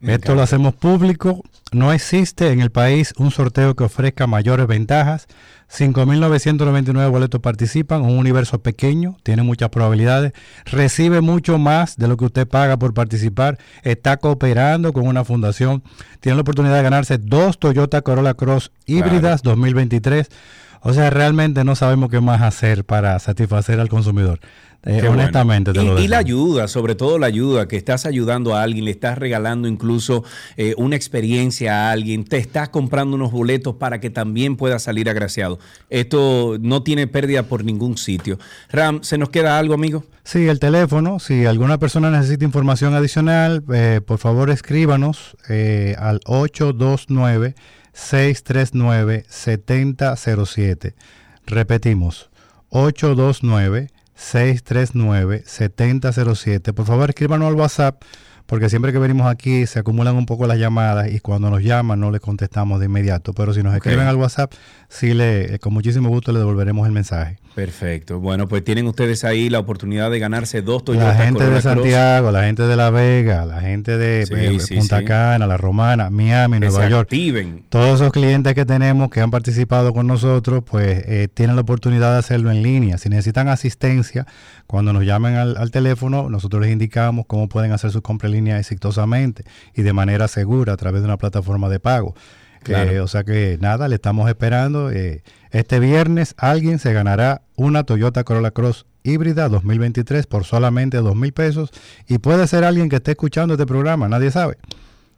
Esto lo hacemos público. No existe en el país un sorteo que ofrezca mayores ventajas. 5.999 boletos participan, un universo pequeño, tiene muchas probabilidades, recibe mucho más de lo que usted paga por participar, está cooperando con una fundación, tiene la oportunidad de ganarse dos Toyota Corolla Cross híbridas 2023. O sea, realmente no sabemos qué más hacer para satisfacer al consumidor. Eh, bueno. honestamente, te y, lo y la ayuda, sobre todo la ayuda, que estás ayudando a alguien, le estás regalando incluso eh, una experiencia a alguien, te estás comprando unos boletos para que también pueda salir agraciado. Esto no tiene pérdida por ningún sitio. Ram, ¿se nos queda algo, amigo? Sí, el teléfono. Si alguna persona necesita información adicional, eh, por favor escríbanos eh, al 829-639-7007. Repetimos, 829-639-7007. Por favor escríbanos al WhatsApp, porque siempre que venimos aquí se acumulan un poco las llamadas y cuando nos llaman no le contestamos de inmediato. Pero si nos escriben al WhatsApp, sí le, eh, con muchísimo gusto le devolveremos el mensaje. Perfecto. Bueno, pues tienen ustedes ahí la oportunidad de ganarse dos Toyota La gente Corolla de Cross. Santiago, la gente de La Vega, la gente de Sí, eh, sí, Punta sí. Cana, La Romana, Miami, Que Nueva se York. activen. Todos esos clientes que tenemos que han participado con nosotros, pues eh, tienen la oportunidad de hacerlo en línea. Si necesitan asistencia, cuando nos llamen al, al teléfono, nosotros les indicamos cómo pueden hacer su compra en línea exitosamente y de manera segura a través de una plataforma de pago. Claro. Eh, o sea que nada, le estamos esperando. eh, este viernes alguien se ganará una Toyota Corolla Cross híbrida 2023 por solamente dos mil pesos y puede ser alguien que esté escuchando este programa, nadie sabe.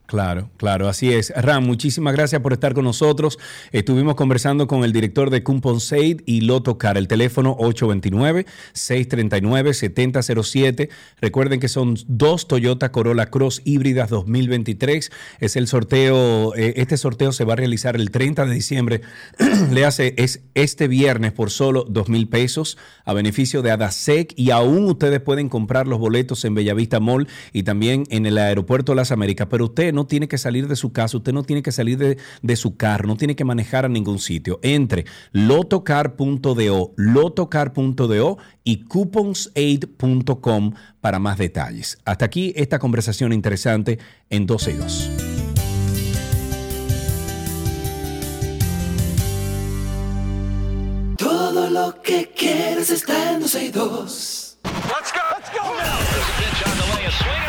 Claro, claro, así es. Ram, muchísimas gracias por estar con nosotros. Estuvimos conversando con el director de Coupon Said y Loto Car, el teléfono 829-639-7007. Recuerden que son dos Toyota Corolla Cross híbridas 2023. Es el sorteo, eh, este sorteo se va a realizar el 30 de diciembre. Le hace, es este viernes por solo dos mil pesos a beneficio de Adasec y aún ustedes pueden comprar los boletos en Bellavista Mall y también en el aeropuerto las Américas, pero usted no tiene que salir de su casa, usted no tiene que salir de, de su carro, no tiene que manejar a ningún sitio. Entre lotocar.do, lotocar.do y couponsaid.com para más detalles. Hasta aquí esta conversación interesante en 12 y 2. Todo lo que quieres está en 12 y 2. Let's go. Let's go now.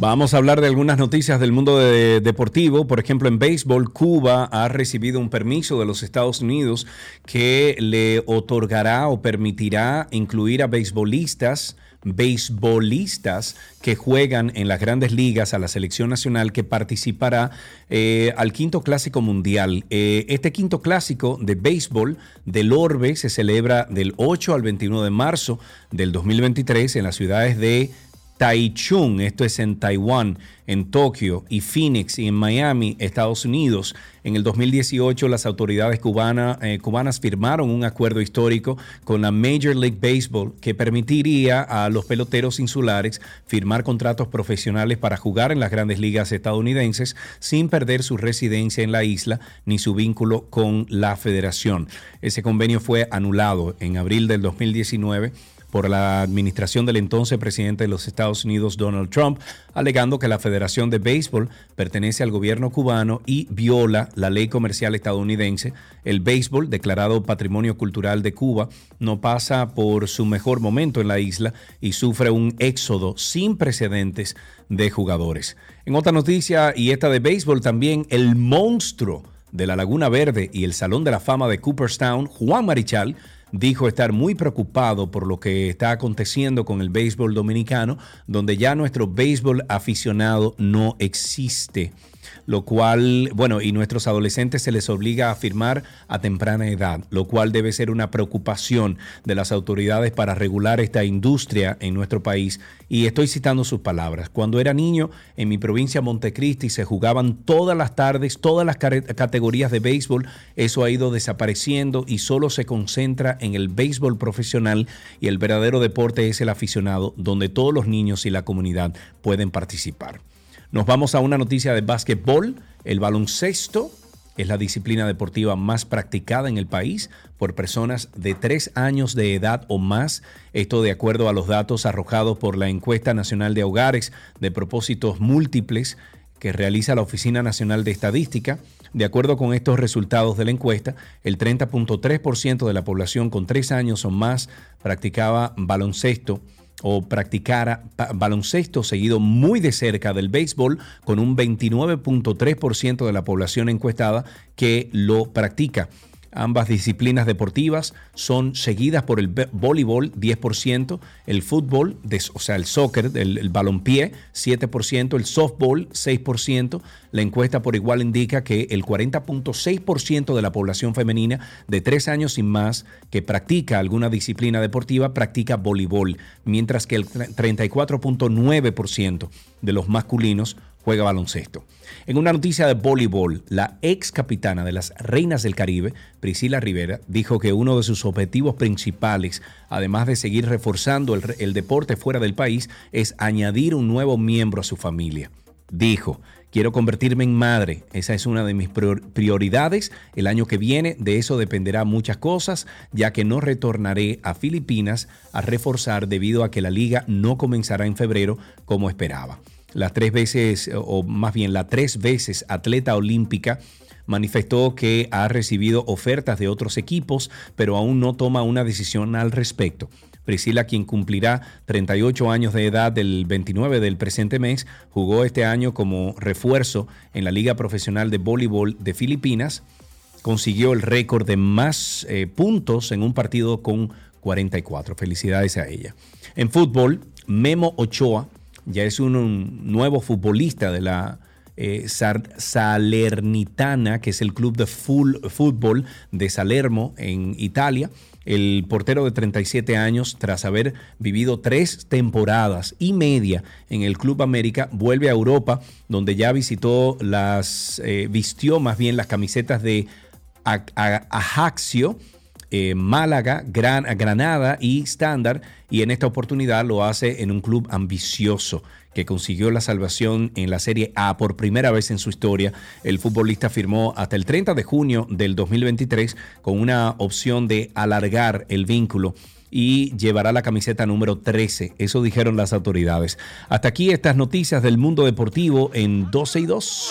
Vamos a hablar de algunas noticias del mundo de- deportivo. Por ejemplo, en béisbol, Cuba ha recibido un permiso de los Estados Unidos que le otorgará o permitirá incluir a beisbolistas beisbolistas que juegan en las grandes ligas a la selección nacional que participará eh, al quinto clásico mundial. Eh, este quinto clásico de béisbol del Orbe se celebra del 8 al 21 de marzo del 2023 en las ciudades de Taichung, esto es en Taiwán, en Tokio y Phoenix y en Miami, Estados Unidos. En el 2018 las autoridades eh, cubanas firmaron un acuerdo histórico con la Major League Baseball que permitiría a los peloteros insulares firmar contratos profesionales para jugar en las grandes ligas estadounidenses sin perder su residencia en la isla ni su vínculo con la federación. Ese convenio fue anulado en abril del 2019 por la administración del entonces presidente de los Estados Unidos, Donald Trump, alegando que la Federación de Béisbol pertenece al gobierno cubano y viola la ley comercial estadounidense. El béisbol, declarado Patrimonio Cultural de Cuba, no pasa por su mejor momento en la isla y sufre un éxodo sin precedentes de jugadores. En otra noticia, y esta de béisbol también, el monstruo de la Laguna Verde y el Salón de la Fama de Cooperstown, Juan Marichal, dijo estar muy preocupado por lo que está aconteciendo con el béisbol dominicano, donde ya nuestro béisbol aficionado no existe lo cual, bueno, y nuestros adolescentes se les obliga a firmar a temprana edad, lo cual debe ser una preocupación de las autoridades para regular esta industria en nuestro país. Y estoy citando sus palabras. Cuando era niño, en mi provincia Montecristi se jugaban todas las tardes, todas las categorías de béisbol. Eso ha ido desapareciendo y solo se concentra en el béisbol profesional y el verdadero deporte es el aficionado, donde todos los niños y la comunidad pueden participar. Nos vamos a una noticia de básquetbol. El baloncesto es la disciplina deportiva más practicada en el país por personas de tres años de edad o más. Esto de acuerdo a los datos arrojados por la encuesta nacional de hogares de propósitos múltiples que realiza la Oficina Nacional de Estadística. De acuerdo con estos resultados de la encuesta, el 30.3% de la población con tres años o más practicaba baloncesto o practicara baloncesto seguido muy de cerca del béisbol con un 29.3% de la población encuestada que lo practica. Ambas disciplinas deportivas son seguidas por el voleibol 10%, el fútbol, o sea, el soccer, el, el balompié 7%, el softball 6%. La encuesta por igual indica que el 40.6% de la población femenina de 3 años y más que practica alguna disciplina deportiva practica voleibol, mientras que el 34.9% de los masculinos juega baloncesto. En una noticia de voleibol, la ex capitana de las Reinas del Caribe, Priscila Rivera, dijo que uno de sus objetivos principales, además de seguir reforzando el, deporte fuera del país, es añadir un nuevo miembro a su familia. Dijo, quiero convertirme en madre, esa es una de mis prioridades. El año que viene de eso dependerá muchas cosas, ya que no retornaré a Filipinas a reforzar debido a que la liga no comenzará en febrero como esperaba las tres veces, o más bien la tres veces atleta olímpica, manifestó que ha recibido ofertas de otros equipos, pero aún no toma una decisión al respecto. Priscila, quien cumplirá 38 años de edad del 29 del presente mes, jugó este año como refuerzo en la Liga Profesional de Voleibol de Filipinas. Consiguió el récord de más eh, puntos en un partido con 44. Felicidades a ella. En fútbol, Memo Ochoa ya es un, nuevo futbolista de la eh, Salernitana, que es el club de fútbol de Salermo en Italia. El portero de 37 años, tras haber vivido tres temporadas y media en el Club América, vuelve a Europa, donde ya visitó las, eh, vistió más bien las camisetas de Ajaxio eh, Málaga, Gran, Granada y Standard, y en esta oportunidad lo hace en un club ambicioso que consiguió la salvación en la Serie A por primera vez en su historia. El futbolista firmó hasta el 30 de junio del 2023 con una opción de alargar el vínculo y llevará la camiseta número 13. Eso dijeron las autoridades. Hasta aquí estas noticias del mundo deportivo en 12 y 2.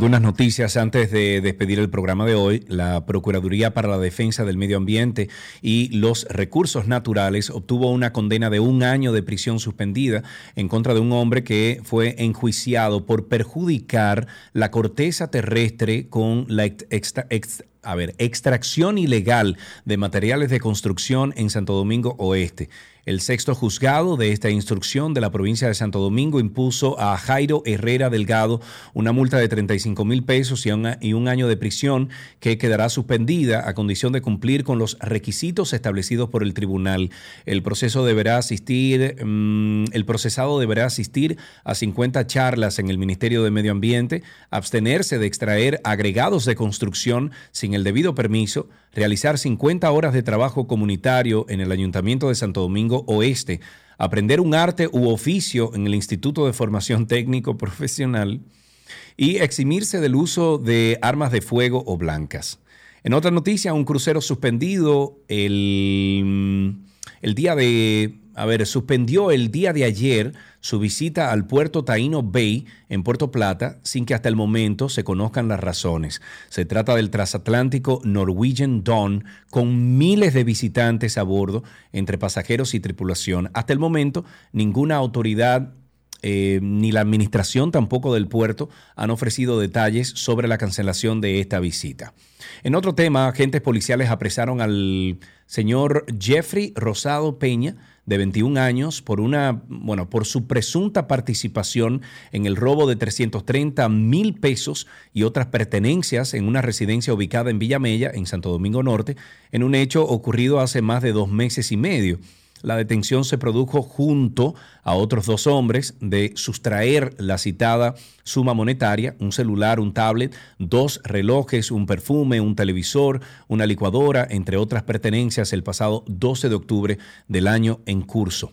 Algunas noticias antes de despedir el programa de hoy. La Procuraduría para la Defensa del Medio Ambiente y los Recursos Naturales obtuvo una condena de un año de prisión suspendida en contra de un hombre que fue enjuiciado por perjudicar la corteza terrestre con la extracción ilegal de materiales de construcción en Santo Domingo Oeste. El sexto juzgado de esta instrucción de la provincia de Santo Domingo impuso a Jairo Herrera Delgado una multa de 35 mil pesos y un año de prisión que quedará suspendida a condición de cumplir con los requisitos establecidos por el tribunal. El proceso deberá asistir, mm, el procesado deberá asistir a 50 charlas en el Ministerio de Medio Ambiente, abstenerse de extraer agregados de construcción sin el debido permiso, realizar 50 horas de trabajo comunitario en el Ayuntamiento de Santo Domingo Oeste, aprender un arte u oficio en el Instituto de Formación Técnico Profesional y eximirse del uso de armas de fuego o blancas. En otra noticia, un crucero suspendido el, el día de a ver, suspendió el día de ayer su visita al puerto Taino Bay en Puerto Plata sin que hasta el momento se conozcan las razones. Se trata del transatlántico Norwegian Dawn con miles de visitantes a bordo entre pasajeros y tripulación. Hasta el momento, ninguna autoridad eh, ni la administración tampoco del puerto han ofrecido detalles sobre la cancelación de esta visita. En otro tema, agentes policiales apresaron al señor Jeffrey Rosado Peña, de 21 años por una, bueno, por su presunta participación en el robo de 330 mil pesos y otras pertenencias en una residencia ubicada en Villamella, en Santo Domingo Norte, en un hecho ocurrido hace más de dos meses y medio. La detención se produjo junto a otros dos hombres de sustraer la citada suma monetaria, un celular, un tablet, dos relojes, un perfume, un televisor, una licuadora, entre otras pertenencias, el pasado 12 de octubre del año en curso.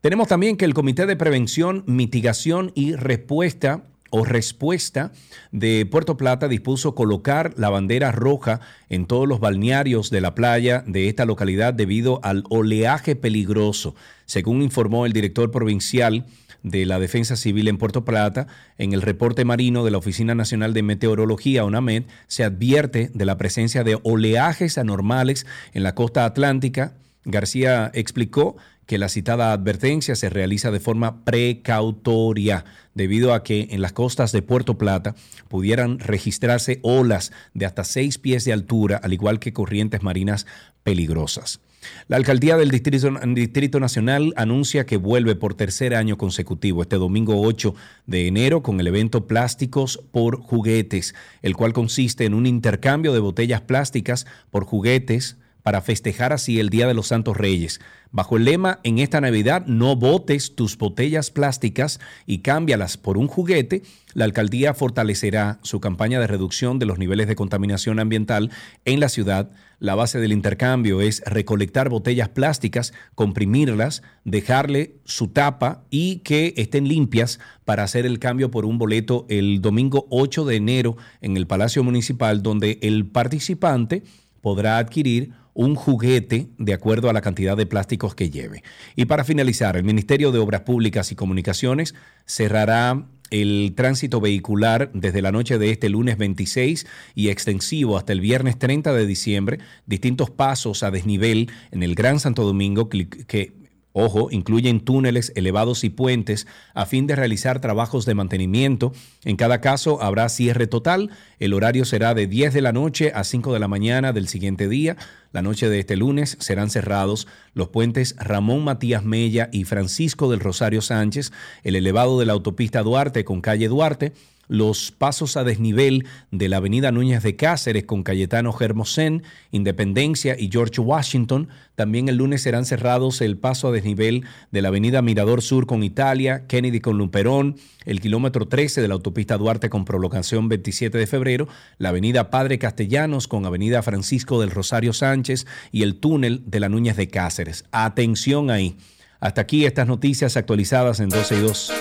Tenemos también que el Comité de Prevención, Mitigación y Respuesta o respuesta de Puerto Plata dispuso colocar la bandera roja en todos los balnearios de la playa de esta localidad debido al oleaje peligroso, según informó el director provincial de la Defensa Civil en Puerto Plata, en el reporte marino de la Oficina Nacional de Meteorología, UNAMED, se advierte de la presencia de oleajes anormales en la costa atlántica. García explicó que la citada advertencia se realiza de forma precautoria, debido a que en las costas de Puerto Plata pudieran registrarse olas de hasta seis pies de altura, al igual que corrientes marinas peligrosas. La alcaldía del Distrito, Distrito, Nacional anuncia que vuelve por tercer año consecutivo este domingo 8 de enero con el evento Plásticos por Juguetes, el cual consiste en un intercambio de botellas plásticas por juguetes para festejar así el Día de los Santos Reyes. Bajo el lema En esta Navidad no botes tus botellas plásticas y cámbialas por un juguete, la alcaldía fortalecerá su campaña de reducción de los niveles de contaminación ambiental en la ciudad. La base del intercambio es recolectar botellas plásticas, comprimirlas, dejarle su tapa y que estén limpias para hacer el cambio por un boleto el domingo 8 de enero en el Palacio Municipal, donde el participante podrá adquirir un juguete de acuerdo a la cantidad de plásticos que lleve. Y para finalizar, el Ministerio de Obras Públicas y Comunicaciones cerrará el tránsito vehicular desde la noche de este lunes 26 y extensivo hasta el viernes 30 de diciembre, distintos pasos a desnivel en el Gran Santo Domingo que Ojo, incluyen túneles elevados y puentes a fin de realizar trabajos de mantenimiento. En cada caso habrá cierre total. El horario será de 10 de la noche a 5 de la mañana del siguiente día. La noche de este lunes serán cerrados los puentes Ramón Matías Mella y Francisco del Rosario Sánchez, el elevado de la autopista Duarte con calle Duarte, los pasos a desnivel de la avenida Núñez de Cáceres con Cayetano Germosén, Independencia y George Washington. También el lunes serán cerrados el paso a desnivel de la avenida Mirador Sur con Italia, Kennedy con Lumperón, el kilómetro 13 de la autopista Duarte con prolongación 27 de febrero, la avenida Padre Castellanos con avenida Francisco del Rosario Sánchez y el túnel de la Núñez de Cáceres. Atención ahí. Hasta aquí estas noticias actualizadas en 12 y 2.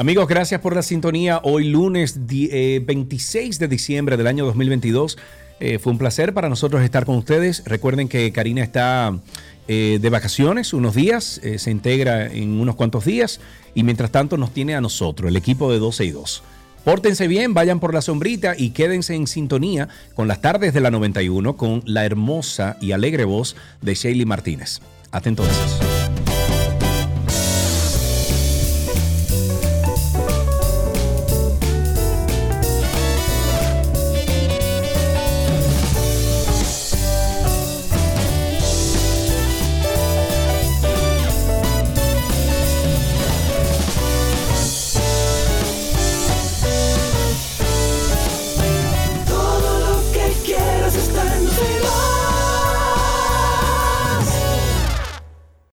Amigos, gracias por la sintonía. Hoy lunes 26 de diciembre del año 2022. fue un placer para nosotros estar con ustedes. Recuerden que Karina está de vacaciones unos días, se integra en unos cuantos días y mientras tanto nos tiene a nosotros, el equipo de 12 y 2. Pórtense bien, vayan por la sombrita y quédense en sintonía con las tardes de la 91 con la hermosa y alegre voz de Shaley Martínez. Hasta entonces.